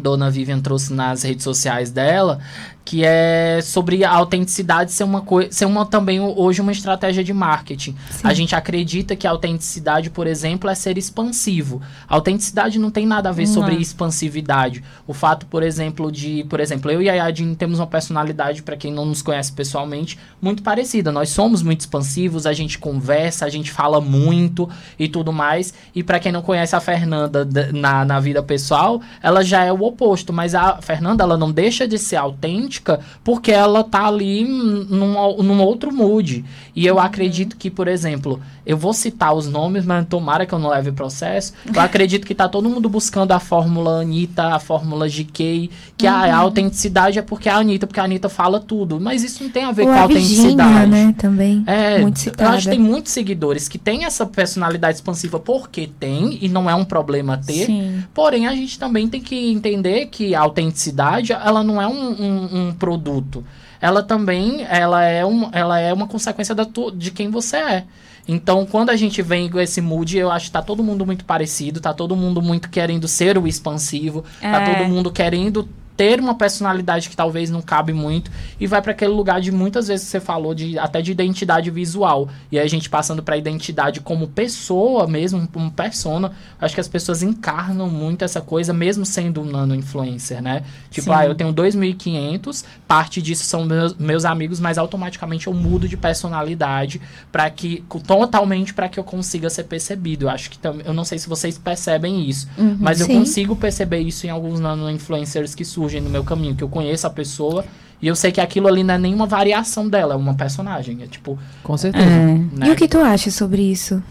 Dona Vivian trouxe nas redes sociais dela, que é sobre a autenticidade ser uma coisa, ser uma também hoje uma estratégia de marketing. Sim. A gente acredita que a autenticidade, por exemplo, é ser expansivo. A autenticidade não tem nada a ver não. sobre expansividade. O fato, por exemplo, de, por exemplo, eu e a Yadin temos uma personalidade para quem não nos conhece pessoalmente muito parecida. Nós somos muito expansivos, a gente conversa, a gente fala muito e tudo mais. E para quem não conhece a Fernanda na, na vida pessoal, ela já é o oposto, mas a Fernanda ela não deixa de ser autêntica porque ela tá ali num, num outro mood. E eu uhum. acredito que, por exemplo, eu vou citar os nomes, mas tomara que eu não leve processo. Eu *laughs* acredito que tá todo mundo buscando a fórmula Anitta, a fórmula GK, que uhum. a, a, autenticidade é porque a Anitta, porque a Anitta fala tudo. Mas isso não tem a ver Ou com a, a autenticidade. Virginia, né, também. É, muito citada. eu acho que tem muitos seguidores que têm essa personalidade expansiva porque tem, e não é um problema ter. Sim. Porém, a gente também tem que entender que a autenticidade, ela não é um, um, um produto. Ela também, ela é, um, ela é uma consequência da tu, de quem você é. Então, quando a gente vem com esse mood, eu acho que tá todo mundo muito parecido, tá todo mundo muito querendo ser o expansivo, tá é. tá todo mundo querendo ter uma personalidade que talvez não cabe muito e vai para aquele lugar de muitas vezes que você falou de até de identidade visual. E aí a gente passando para identidade como pessoa mesmo como persona acho que as pessoas encarnam muito essa coisa mesmo sendo um nano influencer né? Tipo Sim. ah eu tenho 2.500 parte disso são meus, meus amigos mas automaticamente eu mudo de personalidade para que totalmente para que eu consiga ser percebido. Eu acho que eu não sei se vocês percebem isso uhum, mas eu consigo perceber isso em alguns nano influencers que surgem surgem no meu caminho, que eu conheço a pessoa e eu sei que aquilo ali não é nenhuma variação dela, é uma personagem. É tipo. Com certeza. É. Né? E o que tu acha sobre isso?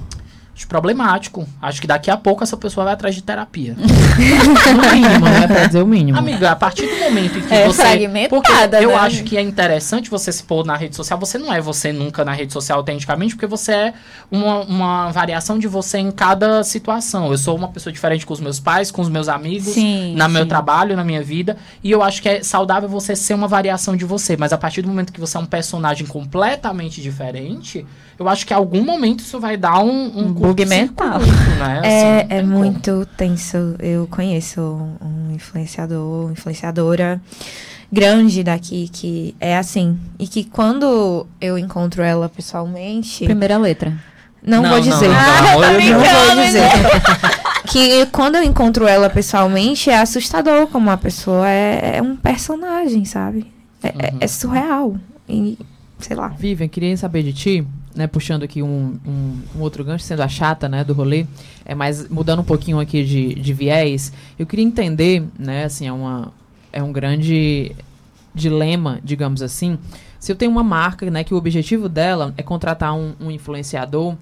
Acho problemático. Acho que daqui a pouco essa pessoa vai atrás de terapia. *laughs* no mínimo, né? Pra dizer o mínimo. Amiga, a partir do momento em que é você. Porque eu né? acho que é interessante você se pôr na rede social. Você não é você nunca na rede social autenticamente, porque você é uma, uma variação de você em cada situação. Eu sou uma pessoa diferente com os meus pais, com os meus amigos, sim, sim. meu trabalho, na minha vida. E eu acho que é saudável você ser uma variação de você. Mas a partir do momento que você é um personagem completamente diferente eu acho que em algum momento isso vai dar um, um, um bug mental. Né? É, *laughs* assim, é muito como. tenso. Eu conheço um influenciador, influenciadora grande daqui que é assim. E que quando eu encontro ela pessoalmente. Primeira letra. Não, não vou dizer. Não, não, *laughs* não, não vou dizer. que quando eu encontro ela pessoalmente é assustador como a pessoa é, é um personagem, sabe? É, é uhum. é, surreal. E, sei lá. Vivian, queria saber de ti né, puxando aqui um, um, um, outro gancho, sendo a chata, né, do rolê, é mais mudando um pouquinho aqui de, de viés, eu queria entender, né, assim, é, uma, é um grande dilema, digamos assim, se eu tenho uma marca, né, que o objetivo dela é contratar um, um influenciador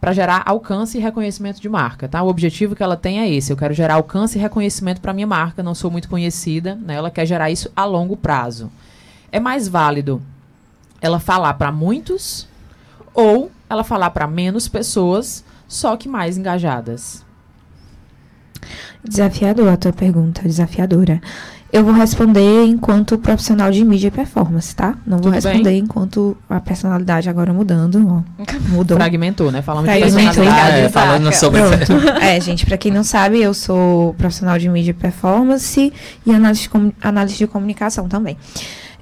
para gerar alcance e reconhecimento de marca, tá? O objetivo que ela tem é esse, eu quero gerar alcance e reconhecimento para minha marca, não sou muito conhecida, né, ela quer gerar isso a longo prazo. É mais válido ela falar para muitos ou ela falar para menos pessoas, só que mais engajadas? Desafiador a tua pergunta, desafiadora. Eu vou responder enquanto profissional de mídia e performance, tá? Não vou Tudo responder bem? enquanto a personalidade agora mudando. Ó, mudou. Fragmentou, né? Falando de personalidade. É, falando sobre... *laughs* é, gente, para quem não sabe, eu sou profissional de mídia e performance e análise de, análise de comunicação também.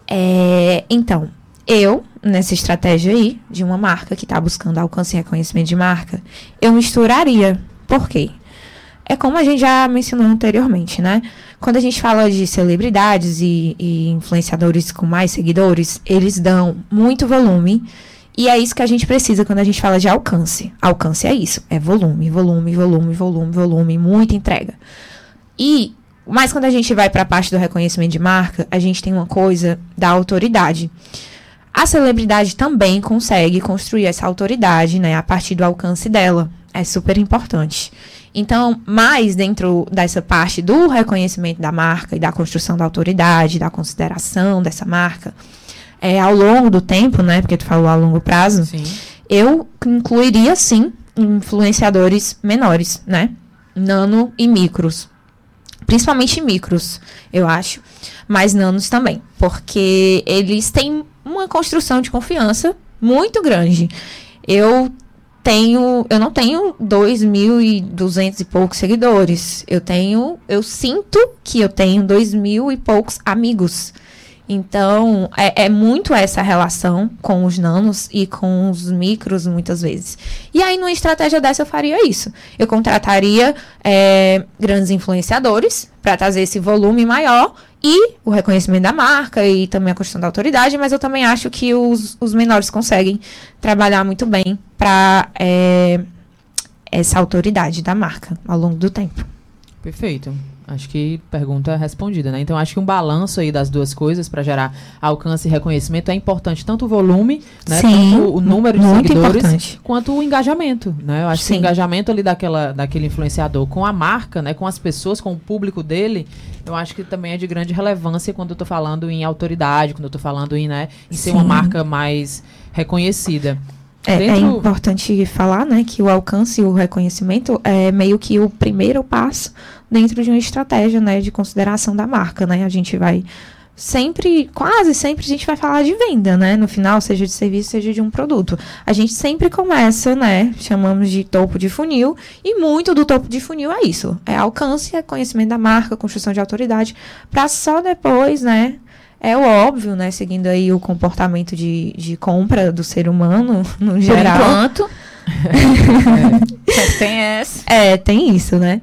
É, então, eu, nessa estratégia aí, de uma marca que está buscando alcance e reconhecimento de marca, eu misturaria. Por quê? É como a gente já mencionou anteriormente, né? Quando a gente fala de celebridades e, e influenciadores com mais seguidores, eles dão muito volume. E é isso que a gente precisa quando a gente fala de alcance. Alcance é isso, é volume, volume, volume, volume, volume, muita entrega. E mas quando a gente vai para a parte do reconhecimento de marca, a gente tem uma coisa da autoridade. A celebridade também consegue construir essa autoridade, né, a partir do alcance dela. É super importante. Então, mais dentro dessa parte do reconhecimento da marca e da construção da autoridade, da consideração dessa marca, é, ao longo do tempo, né, porque tu falou a longo prazo, sim. eu incluiria sim influenciadores menores, né, nano e micros, principalmente micros, eu acho, mas nanos também, porque eles têm uma construção de confiança muito grande. Eu tenho, eu não tenho 2.200 e poucos seguidores. Eu tenho, eu sinto que eu tenho 2.000 e poucos amigos. Então, é, é, muito essa relação com os nanos e com os micros, muitas vezes. E aí, numa estratégia dessa, eu faria isso. Eu contrataria é, grandes influenciadores para trazer esse volume maior e o reconhecimento da marca e também a questão da autoridade, mas eu também acho que os, os menores conseguem trabalhar muito bem para é, essa autoridade da marca ao longo do tempo. Perfeito. Acho que pergunta respondida, né? Então acho que um balanço aí das duas coisas para gerar alcance e reconhecimento é importante, tanto o volume, né, Sim, tanto o número de seguidores, importante. quanto o engajamento, né? Eu acho Sim. que o engajamento ali daquela daquele influenciador com a marca, né, com as pessoas, com o público dele, eu acho que também é de grande relevância quando eu estou falando em autoridade, quando eu estou falando em, né, em ser Sim. uma marca mais reconhecida. É, é, Dentro... é, importante falar, né, que o alcance e o reconhecimento é meio que o primeiro passo dentro de uma estratégia, né, de consideração da marca, né? A gente vai sempre, quase sempre a gente vai falar de venda, né? No final, seja de serviço, seja de um produto. A gente sempre começa, né? Chamamos de topo de funil. E muito do topo de funil é isso. É alcance, é conhecimento da marca, construção de autoridade. para só depois, né? É o óbvio, né? Seguindo aí o comportamento de, de compra do ser humano, *laughs* no geral. Por enquanto. *laughs* *laughs* é. tem essa. É, tem isso, né?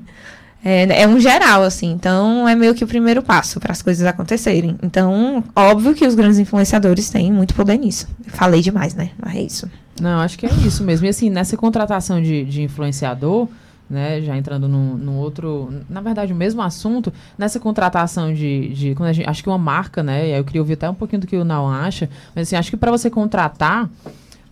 É, é um geral, assim. Então, é meio que o primeiro passo para as coisas acontecerem. Então, óbvio que os grandes influenciadores têm muito poder nisso. Falei demais, né? Mas é isso. Não, acho que é isso mesmo. E assim, nessa contratação de, de influenciador, né, já entrando no, outro, na verdade, o mesmo assunto, nessa contratação de, de quando gente, acho que uma marca, né, eu queria ouvir até um pouquinho do que o Naum acha, mas assim, acho que para você contratar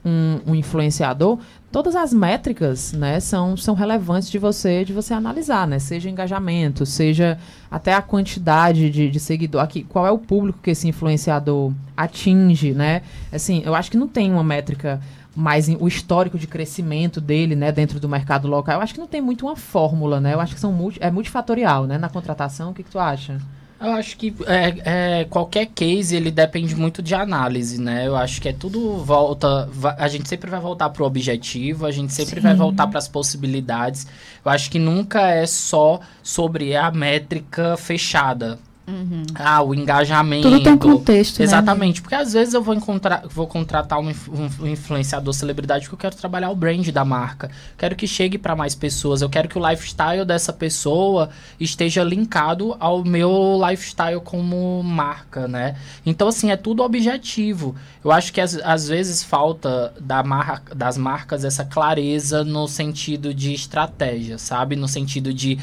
um, um, influenciador, todas as métricas, né, são, são relevantes de você de você analisar, né, seja engajamento, seja até a quantidade de, de seguidor, aqui, qual é o público que esse influenciador atinge, né, assim, eu acho que não tem uma métrica mais o histórico de crescimento dele, né, dentro do mercado local. Eu acho que não tem muito uma fórmula, né, eu acho que são multi, é multifatorial, né, na contratação, o que, que tu acha? Eu acho que é, é, qualquer case ele depende muito de análise, né? Eu acho que é tudo volta. A gente sempre vai voltar para o objetivo, a gente sempre Sim. vai voltar para as possibilidades. Eu acho que nunca é só sobre a métrica fechada. Uhum. Ah, o engajamento. Tudo tem contexto, né? Exatamente, né? porque às vezes eu vou, encontrar, vou contratar um, um, influenciador celebridade que eu quero trabalhar o brand da marca. Quero que chegue para mais pessoas. Eu quero que o lifestyle dessa pessoa esteja linkado ao meu lifestyle como marca, né? Então, assim, é tudo objetivo. Eu acho que às, às vezes falta da mar, das marcas essa clareza no sentido de estratégia, sabe? No sentido de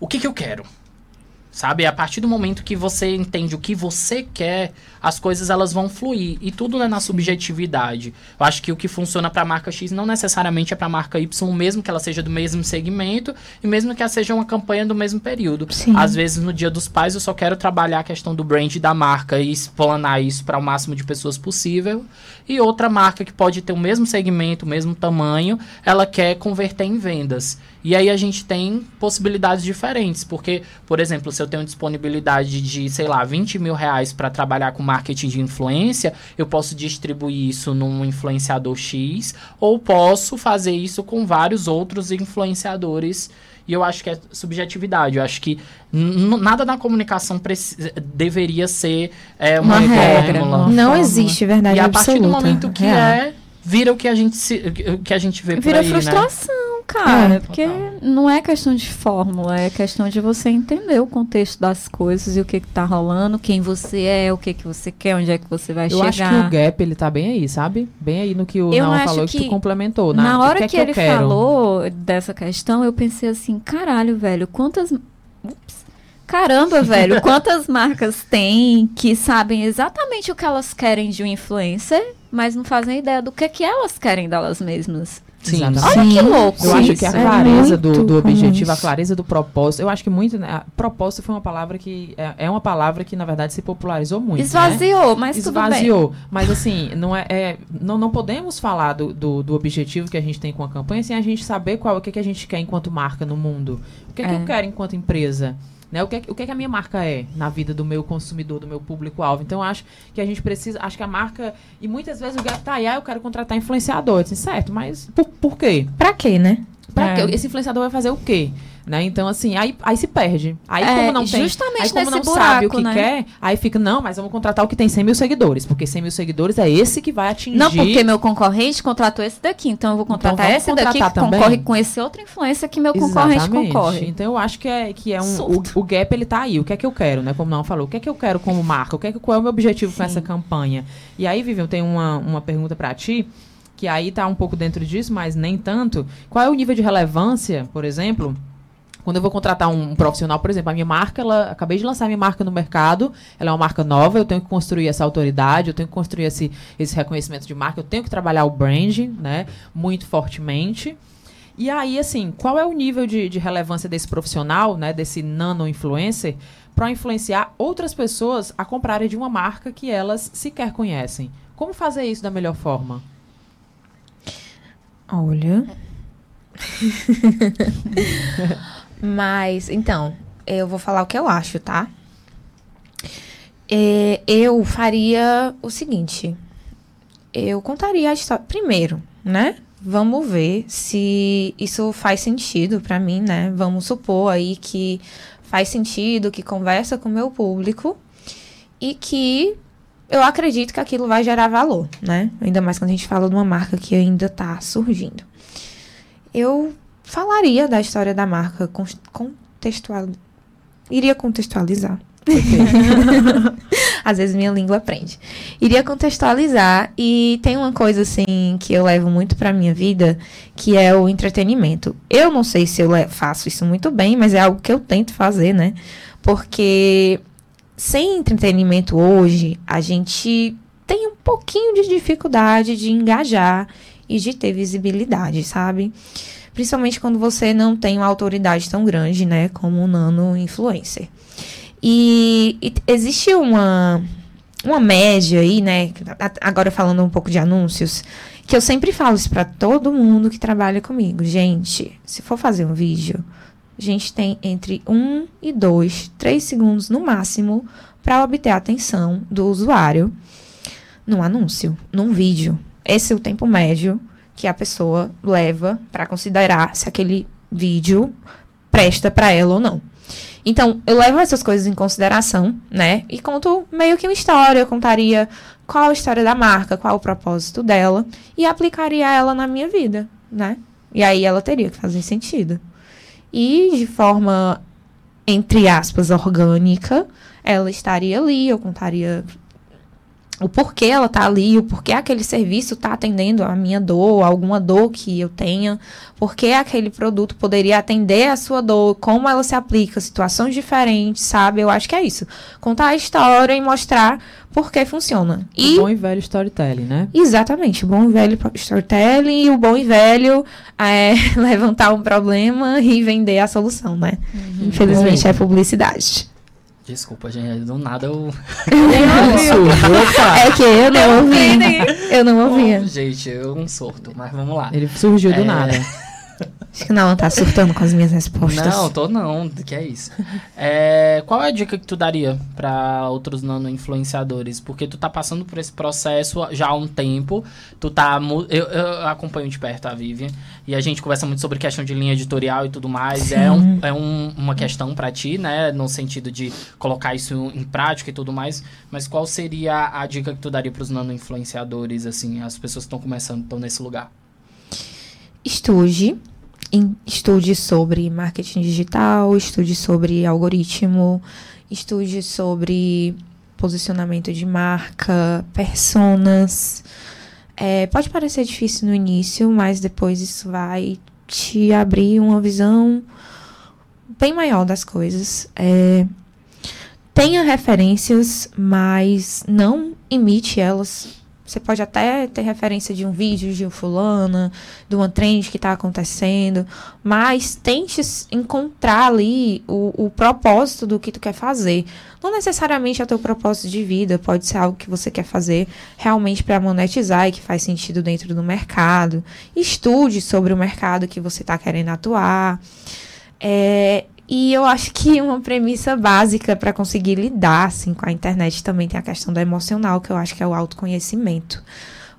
o que, que eu quero? Sabe? A partir do momento que você entende o que você quer, as coisas elas vão fluir. E tudo é na subjetividade. Eu acho que o que funciona para a marca X não necessariamente é para a marca Y, mesmo que ela seja do mesmo segmento e mesmo que ela seja uma campanha do mesmo período. Sim. Às vezes, no Dia dos Pais, eu só quero trabalhar a questão do brand da marca e explanar isso para o máximo de pessoas possível. E outra marca que pode ter o mesmo segmento, o mesmo tamanho, ela quer converter em vendas. E aí a gente tem possibilidades diferentes, porque, por exemplo, se eu tenho disponibilidade de, sei lá, 20 mil reais para trabalhar com marketing de influência, eu posso distribuir isso num influenciador X, ou posso fazer isso com vários outros influenciadores. E eu acho que é subjetividade. Eu acho que nada na comunicação deveria ser é, uma, uma regra. Não existe verdade E a absoluta. partir do momento que é, vira o que a gente, se, que a gente vê vira por aí, né? frustração. Né? Cara, é, porque total. não é questão de fórmula, é questão de você entender o contexto das coisas e o que, que tá rolando, quem você é, o que, que você quer, onde é que você vai eu chegar. Eu acho que o gap, ele tá bem aí, sabe? Bem aí no que o Não falou que, que tu complementou. Na, na hora que, é que, que ele falou dessa questão, eu pensei assim, caralho, velho, quantas... Ups. Caramba, velho, quantas marcas tem que sabem exatamente o que elas querem de um influencer, mas não fazem ideia do que, que elas querem delas mesmas. Sim, Olha que louco. Eu acho que a clareza é do, do objetivo, a clareza do propósito, eu acho que muito. Né, propósito foi uma palavra que. É, é, uma palavra que, na verdade, se popularizou muito. Né? Esvaziou, né? mas Esvaziou. Mas assim, não é. é não, não podemos falar do, do, do, objetivo que a gente tem com a campanha sem a gente saber qual o que, que a gente quer enquanto marca no mundo. O que, é. que eu é. quero enquanto empresa. Né? O, que, é o que, é que a minha marca é na vida do meu consumidor, do meu público-alvo? Então, acho que a gente precisa. Acho que a marca. E muitas vezes o gap tá aí, ah, eu quero contratar influenciador. Assim, certo, mas por, por quê? Pra quê, né? Pra é. quê? Esse influenciador vai fazer o quê? Né? Então, assim, aí, aí se perde. Aí, é, como não tem. Aí, como não buraco, sabe o que né? quer, aí fica, não, mas vamos contratar o que tem 100 mil seguidores. Porque 100 mil seguidores é esse que vai atingir. Não, porque meu concorrente contratou esse daqui. Então, eu vou então contratar então, esse daqui que também. concorre com esse outro influência que meu concorrente Exatamente. concorre. Então, eu acho que é, que é um. O, o, gap, ele tá aí. O que é que eu quero, né? Como não falou. O que é que eu quero como marca? O que é que, qual é o meu objetivo Sim. com essa campanha? E aí, Vivian, eu tenho uma, uma pergunta para ti que aí está um pouco dentro disso, mas nem tanto. Qual é o nível de relevância, por exemplo, quando eu vou contratar um, profissional, por exemplo, a minha marca, ela acabei de lançar minha marca no mercado, ela é uma marca nova, eu tenho que construir essa autoridade, eu tenho que construir esse, esse reconhecimento de marca, eu tenho que trabalhar o branding, né, muito fortemente. E aí, assim, qual é o nível de, de relevância desse profissional, né, desse nano influencer, para influenciar outras pessoas a comprarem de uma marca que elas sequer conhecem? Como fazer isso da melhor forma? Olha. *laughs* *laughs* Mas, então, eu vou falar o que eu acho, tá? É, eu faria o seguinte. Eu contaria a história. Primeiro, né? Vamos ver se isso faz sentido para mim, né? Vamos supor aí que faz sentido, que conversa com o meu público e que eu acredito que aquilo vai gerar valor, né? Ainda mais quando a gente fala de uma marca que ainda está surgindo. Eu falaria da história da marca, contextual, iria contextualizar. *laughs* Às vezes minha língua aprende. Iria contextualizar e tem uma coisa assim que eu levo muito para minha vida, que é o entretenimento. Eu não sei se eu faço isso muito bem, mas é algo que eu tento fazer, né? Porque sem entretenimento hoje, a gente tem um pouquinho de dificuldade de engajar e de ter visibilidade, sabe? Principalmente quando você não tem uma autoridade tão grande, né, como um nano influencer. E, e existe uma, uma média aí, né? Agora falando um pouco de anúncios, que eu sempre falo isso para todo mundo que trabalha comigo. Gente, se for fazer um vídeo, a gente tem entre 1 e 2, 3 segundos no máximo para obter a atenção do usuário num anúncio, num vídeo. Esse é o tempo médio que a pessoa leva para considerar se aquele vídeo presta para ela ou não. Então, eu levo essas coisas em consideração, né? E conto meio que uma história. Eu contaria qual a história da marca, qual o propósito dela. E aplicaria ela na minha vida, né? E aí ela teria que fazer sentido. E de forma, entre aspas, orgânica, ela estaria ali. Eu contaria o porquê ela está ali, o porquê aquele serviço está atendendo a minha dor, alguma dor que eu tenha, porquê aquele produto poderia atender a sua dor, como ela se aplica, situações diferentes, sabe? Eu acho que é isso. Contar a história e mostrar por que funciona. E... O bom e velho storytelling, né? Exatamente, o bom e velho storytelling e o bom e velho é *laughs* levantar um problema e vender a solução, né? Uhum. Infelizmente é publicidade. Desculpa, gente, do nada eu. *laughs* é que eu não ouvi. Eu não ouvia. Oh, gente, eu um sorto, mas vamos lá. Ele surgiu do é... nada. *laughs* Acho que não, tá surtando com as minhas respostas. Não, tô não, que é isso. *laughs* É, qual é a dica que tu daria para outros nano influenciadores? Porque tu tá passando por esse processo já há um tempo, tu tá eu, eu acompanho de perto a Vivian e a gente conversa muito sobre questão de linha editorial e tudo mais. Sim. É, um, é um, uma questão para ti, né, no sentido de colocar isso em prática e tudo mais, mas qual seria a dica que tu daria para os nano influenciadores assim, as pessoas que estão começando, estão nesse lugar? Estude estude sobre marketing digital, estude sobre algoritmo, estude sobre posicionamento de marca, personas. É, pode parecer difícil no início, mas depois isso vai te abrir uma visão bem maior das coisas. É, tenha referências, mas não imite elas você pode até ter referência de um vídeo de um fulano, de uma trend que está acontecendo, mas tente encontrar ali o, o propósito do que tu quer fazer. Não necessariamente é o teu propósito de vida, pode ser algo que você quer fazer realmente para monetizar e que faz sentido dentro do mercado. Estude sobre o mercado que você está querendo atuar. É, e eu acho que uma premissa básica para conseguir lidar assim, com a internet também tem a questão do emocional, que eu acho que é o autoconhecimento.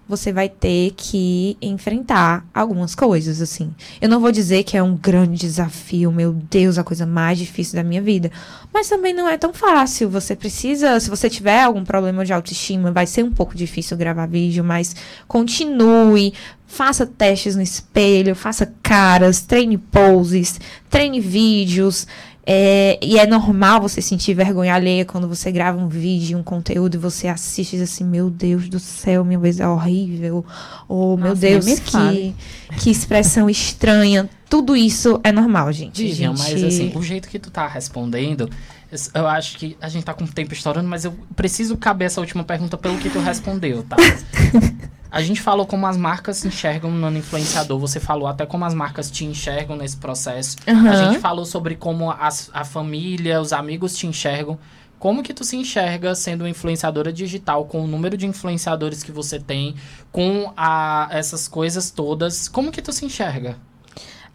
Você vai ter que enfrentar algumas coisas, assim. Eu não vou dizer que é um grande desafio, meu Deus, a coisa mais difícil da minha vida. Mas também não é tão fácil. Você precisa, se você tiver algum problema de autoestima, vai ser um pouco difícil gravar vídeo, mas continue, faça testes no espelho, faça caras, treine poses, treine vídeos. É, e é normal você sentir vergonha alheia quando você grava um vídeo, um conteúdo, e você assiste e diz assim, meu Deus do céu, minha vez é horrível. Ou, Nossa, meu Deus, que, que expressão estranha. Tudo isso é normal, gente. Vivian, gente... mas assim, o jeito que tu tá respondendo, eu acho que a gente tá com o tempo estourando, mas eu preciso caber essa última pergunta pelo que tu respondeu, tá? *laughs* A gente falou como as marcas enxergam no influenciador. Você falou até como as marcas te enxergam nesse processo. Uhum. A gente falou sobre como as, a família, os amigos te enxergam. Como que tu se enxerga sendo uma influenciadora digital, com o número de influenciadores que você tem, com a, essas coisas todas? Como que tu se enxerga?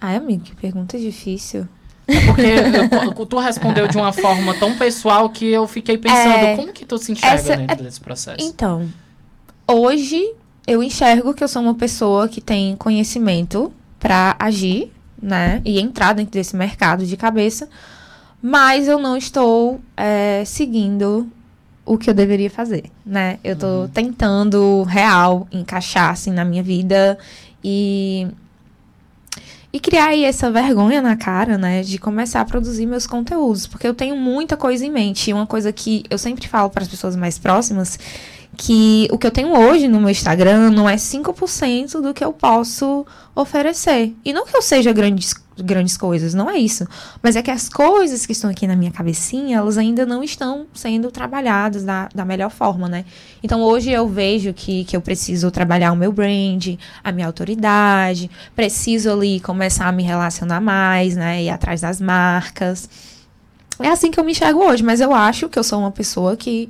Ai, amigo, que pergunta difícil. É porque tu respondeu de uma forma tão pessoal que eu fiquei pensando, é, como que tu se enxerga essa, dentro é, desse processo? Então, hoje eu enxergo que eu sou uma pessoa que tem conhecimento para agir, né? E entrar dentro desse mercado de cabeça, mas eu não estou é, seguindo o que eu deveria fazer, né? Eu tô uhum. tentando real encaixar assim na minha vida e e criar aí essa vergonha na cara, né, de começar a produzir meus conteúdos, porque eu tenho muita coisa em mente, e uma coisa que eu sempre falo para as pessoas mais próximas, que o que eu tenho hoje no meu Instagram não é 5% do que eu posso oferecer. E não que eu seja grandes, grandes coisas, não é isso. Mas é que as coisas que estão aqui na minha cabecinha, elas ainda não estão sendo trabalhadas da, da melhor forma, né? Então hoje eu vejo que, que eu preciso trabalhar o meu brand, a minha autoridade, preciso ali começar a me relacionar mais, né? Ir atrás das marcas. É assim que eu me enxergo hoje, mas eu acho que eu sou uma pessoa que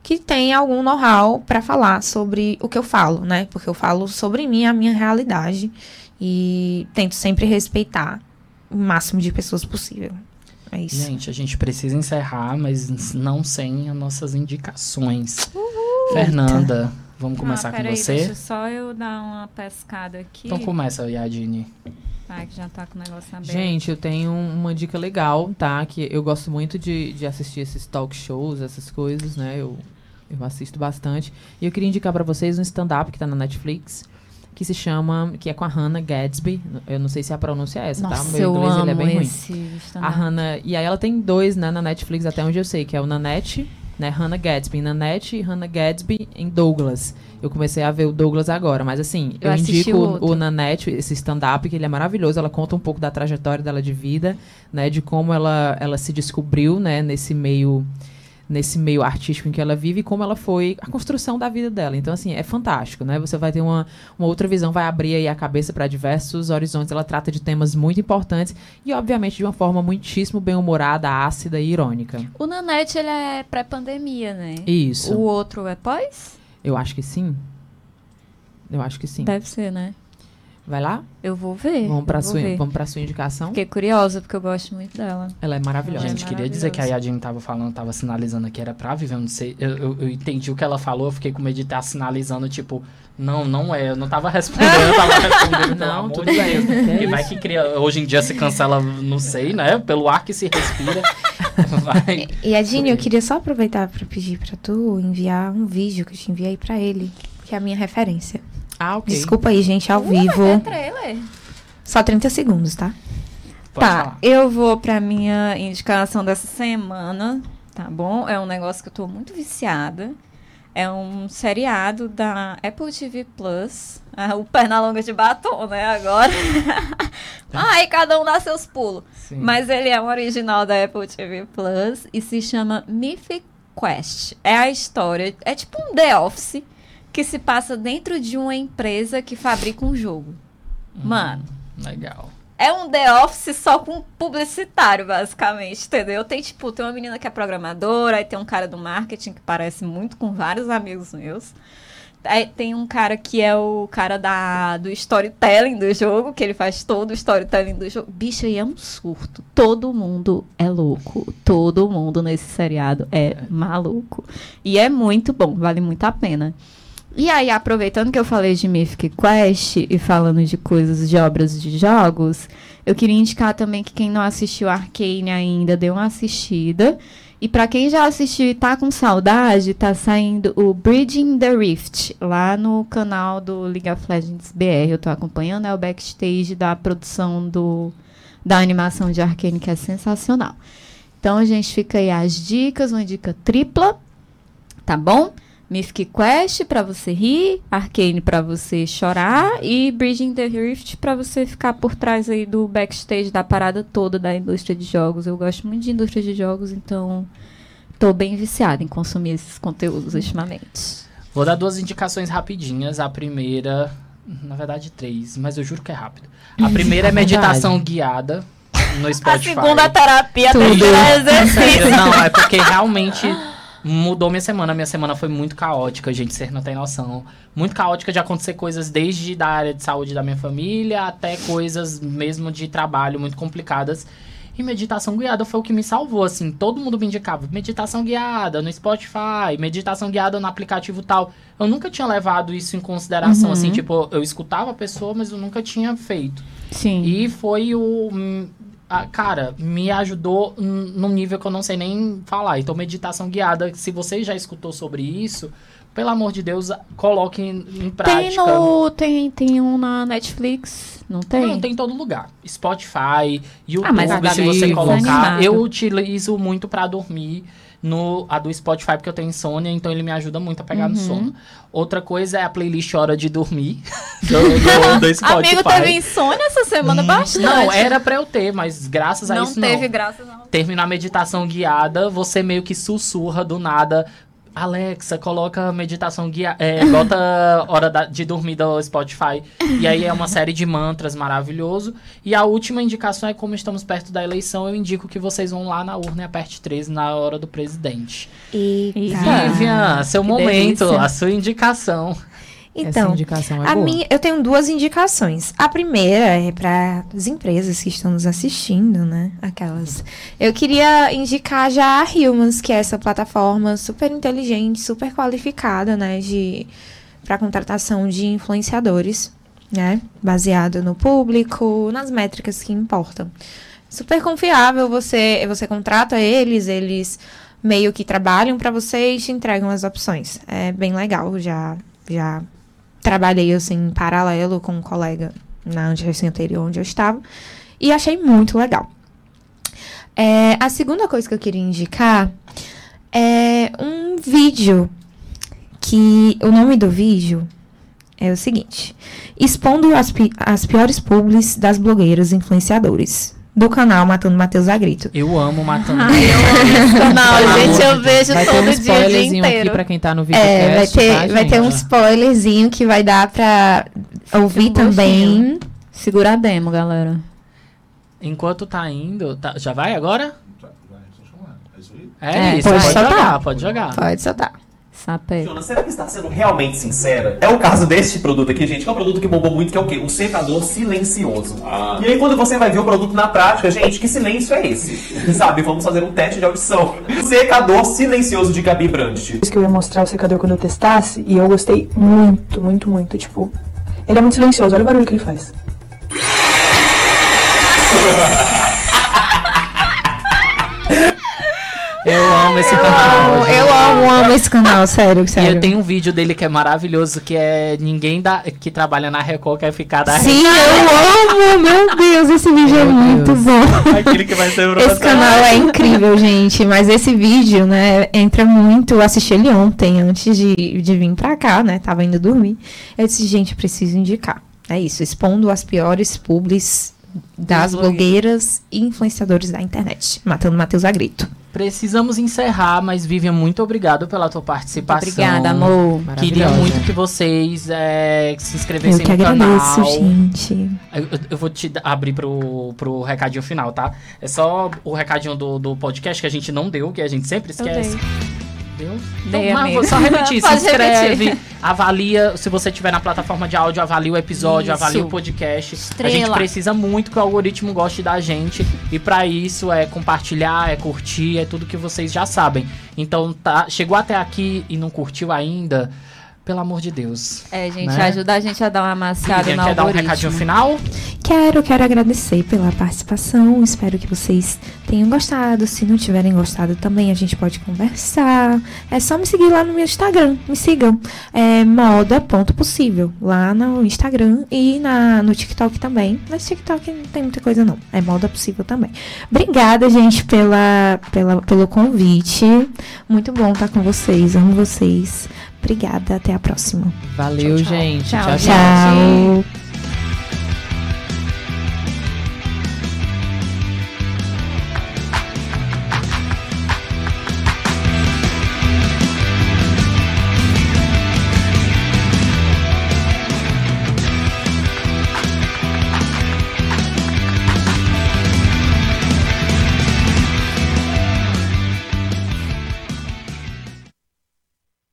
que tem algum know-how para falar sobre o que eu falo, né? Porque eu falo sobre mim, a minha realidade e tento sempre respeitar o máximo de pessoas possível. É isso. Gente, a gente precisa encerrar, mas não sem as nossas indicações. Uhul. Fernanda, vamos começar ah, com você? Deixa só eu dar uma pescada aqui. Então começa, Yadine. Ai, que já tá com o negócio aberto. Gente, eu tenho uma dica legal, tá? Que eu gosto muito de, de assistir esses talk shows, essas coisas, né? Eu, eu assisto bastante. E eu queria indicar para vocês um stand-up que tá na Netflix que se chama, que é com a Hannah Gadsby. Eu não sei se a pronúncia é essa, Nossa, tá? Meu inglês ele é bem ruim. A Hannah, e aí ela tem dois, né, na Netflix até onde eu sei, que é o Nanette, né, Hannah Gadsby, Nanette e Hannah Gadsby em Douglas. Eu comecei a ver o Douglas agora, mas assim, eu, eu indico o, o Nanette, esse stand-up, que ele é maravilhoso. Ela conta um pouco da trajetória dela de vida, né, de como ela, ela se descobriu, né, nesse meio nesse meio artístico em que ela vive e como ela foi a construção da vida dela. Então, assim, é fantástico, né? Você vai ter uma, uma outra visão, vai abrir aí a cabeça para diversos horizontes. Ela trata de temas muito importantes e, obviamente, de uma forma muitíssimo bem-humorada, ácida e irônica. O Nanete, ele é pré-pandemia, né? Isso. O outro é pós? Eu acho que sim. Eu acho que sim. Deve ser, né? Vai lá? Eu vou ver. Vamos para sua, vamos pra sua indicação? Fiquei curiosa, porque eu gosto muito dela. Ela é maravilhosa. Gente, queria dizer que a Yadine tava falando, tava sinalizando que era pra viver, eu não sei. Eu, eu, eu, entendi o que ela falou, eu fiquei com medo de estar sinalizando, tipo, não, não é. Eu não tava respondendo, eu tava *laughs* respondendo, não, amor tudo de Deus. E vai que cria, hoje em dia se cancela, não sei, né? Pelo ar que se respira. *laughs* vai. E, Yadine, eu queria só aproveitar pra pedir pra tu enviar um vídeo que eu te enviei pra ele, que é a minha referência. Ah, ok. Desculpa aí, gente, ao uh, vivo. É trailer. Só 30 segundos, tá? Pode tá, falar. eu vou pra minha indicação dessa semana, tá bom? É um negócio que eu tô muito viciada. É um seriado da Apple TV Plus. Ah, o Pernalonga de batom, né? Agora. *laughs* Ai, cada um dá seus pulos. Sim. Mas ele é um original da Apple TV Plus e se chama Mythic Quest. É a história. É tipo um The Office que se passa dentro de uma empresa que fabrica um jogo. Hum, Mano. Legal. É um The Office só com publicitário, basicamente, entendeu? Tem, tipo, tem uma menina que é programadora, aí tem um cara do marketing que parece muito com vários amigos meus. Aí tem um cara que é o cara da, do storytelling do jogo, que ele faz todo o storytelling do jogo. Bicho, aí é um surto. Todo mundo é louco. Todo mundo nesse seriado é, é. maluco. E é muito bom, vale muito a pena. E aí, aproveitando que eu falei de Mythic Quest e falando de coisas de obras de jogos, eu queria indicar também que quem não assistiu Arcane ainda dê uma assistida. E para quem já assistiu e tá com saudade, tá saindo o Bridging the Rift lá no canal do League of Legends BR. Eu tô acompanhando é o backstage da produção do da animação de Arcane que é sensacional. Então gente fica aí as dicas, uma dica tripla, tá bom? Mythic Quest para você rir, Arcane para você chorar e Bridging the Rift para você ficar por trás aí do backstage da parada toda da indústria de jogos. Eu gosto muito de indústria de jogos, então tô bem viciada em consumir esses conteúdos ultimamente. Vou dar duas indicações rapidinhas. A primeira, na verdade três, mas eu juro que é rápido. A *laughs* primeira é meditação guiada no Spotify. A segunda terapia, Tudo. a terceira exercício. Não, é porque realmente mudou minha semana. Minha semana foi muito caótica, gente, vocês não tem noção. Muito caótica de acontecer coisas desde da área de saúde da minha família até coisas mesmo de trabalho muito complicadas. E meditação guiada foi o que me salvou, assim. Todo mundo me indicava meditação guiada no Spotify, meditação guiada no aplicativo tal. Eu nunca tinha levado isso em consideração, assim, Uhum. tipo, eu escutava a pessoa, mas eu nunca tinha feito. Sim. E foi o. a- cara, me ajudou num nível que eu não sei nem falar. Então, meditação guiada, se você já escutou sobre isso, pelo amor de Deus, coloque em, em prática. Tem, no, tem, tem um na Netflix, não tem? Não, tem em todo lugar. Spotify, YouTube, Ah, mas a se você colocar. Desanimado. Eu utilizo muito pra dormir no a do Spotify, porque eu tenho insônia, então ele me ajuda muito a pegar no Uhum. sono. Outra coisa é a playlist Hora de Dormir *laughs* do, do, do Spotify. Amigo, teve insônia essa semana bastante. Não, era pra eu ter, mas graças a Não isso teve, não. graças a Deus. Terminar a meditação guiada, você meio que sussurra do nada. Alexa, coloca meditação guiada. É, bota *laughs* hora da- de dormir do Spotify. E aí é uma série de mantras maravilhoso. E a última indicação é como estamos perto da eleição, eu indico que vocês vão lá na urna e aperte 13 na hora do presidente. Tá. Vivian, seu que momento, delícia. a sua indicação. Essa Então, indicação é a boa. minha, eu tenho duas indicações. A primeira é para as empresas que estão nos assistindo, né? Aquelas. Eu queria indicar já a Humans, que é essa plataforma super inteligente, super qualificada, né? De para contratação de influenciadores, né? Baseado no público, nas métricas que importam. Super confiável, você você contrata eles, eles meio que trabalham para você e te entregam as opções. É bem legal, já já trabalhei assim em paralelo com um colega na agência anterior onde eu estava e achei muito legal. É, a segunda coisa que eu queria indicar é um vídeo que o nome do vídeo é o seguinte: expondo as, pi- as piores publis das blogueiras influenciadores do canal Matando Matheus Agrito. Eu amo matando. Ai, eu amo Pelo gente. Eu vejo Vai ter todo um dia, o dia spoilerzinho aqui inteiro. pra quem tá no vídeo. É, vai ter, vai ter um spoilerzinho que vai dar pra ouvir um também. Segura a demo, galera. Enquanto tá indo. tá- já vai agora? É? É, É, isso, pode pode, soltar. jogar, pode jogar. Pode soltar. Sapé. Fiona, será que está sendo realmente sincera? É o caso deste produto aqui, gente, que é um produto que bombou muito, que é o quê? Um secador silencioso. E aí, quando você vai ver o produto na prática, gente, que silêncio é esse? *laughs* Sabe, vamos fazer um teste de audição. Secador silencioso de Gabi Brandt. Disse que eu ia mostrar o secador quando eu testasse e eu gostei muito, muito, muito. Tipo, ele é muito silencioso, olha o barulho que ele faz. *laughs* Eu amo esse Eu canal. amo, eu amo, amo esse canal, sério, E sério. eu tenho um vídeo dele que é maravilhoso, que é ninguém da, que trabalha na Record quer ficar da Sim, eu amo, meu Deus, esse vídeo é Meu muito Deus. bom. Record. Aquele que vai ser o Esse canal é incrível, gente. Mas esse vídeo, né, entra muito. Eu assisti ele ontem, antes de, de vir pra cá, né? Tava indo dormir. Eu disse, gente, preciso indicar. É isso, expondo as piores publis das blogueiras e influenciadores da internet. Matando Matheus a grito. Precisamos encerrar, mas Vivian, muito obrigado pela tua participação. Obrigada, amor. Queria muito que vocês é, se Eu inscrevessem que no agradeço, canal. gente. Eu, eu vou te abrir pro, pro recadinho final, tá? É só o recadinho do, do podcast que a gente não deu, que a gente sempre esquece. Deu? Dei, Então, mas amigo. vou só repetir, se inscreve, repetir. avalia, se você estiver na plataforma de áudio, avalia o episódio, Isso. avalia o podcast. A Estrela. gente precisa muito que o algoritmo goste da gente e pra isso é compartilhar, é curtir, é tudo que vocês já sabem. Então, tá, chegou até aqui e não curtiu ainda, pelo amor de Deus. É, gente, Né? ajuda a gente a dar uma amaciada Vivian, no quer dar um recadinho final? Quero, quero agradecer pela participação. Espero que vocês tenham gostado. Se não tiverem gostado também, a gente pode conversar. É só me seguir lá no meu Instagram. Me sigam. É moda.possível. Lá no Instagram e na, no TikTok também. Mas TikTok não tem muita coisa, não. É moda possível também. Obrigada, gente, pela, pela, pelo convite. Muito bom estar com vocês. Amo vocês. Obrigada. Até a próxima. Valeu, Tchau, tchau. gente. Tchau, tchau. gente. tchau. Tchau.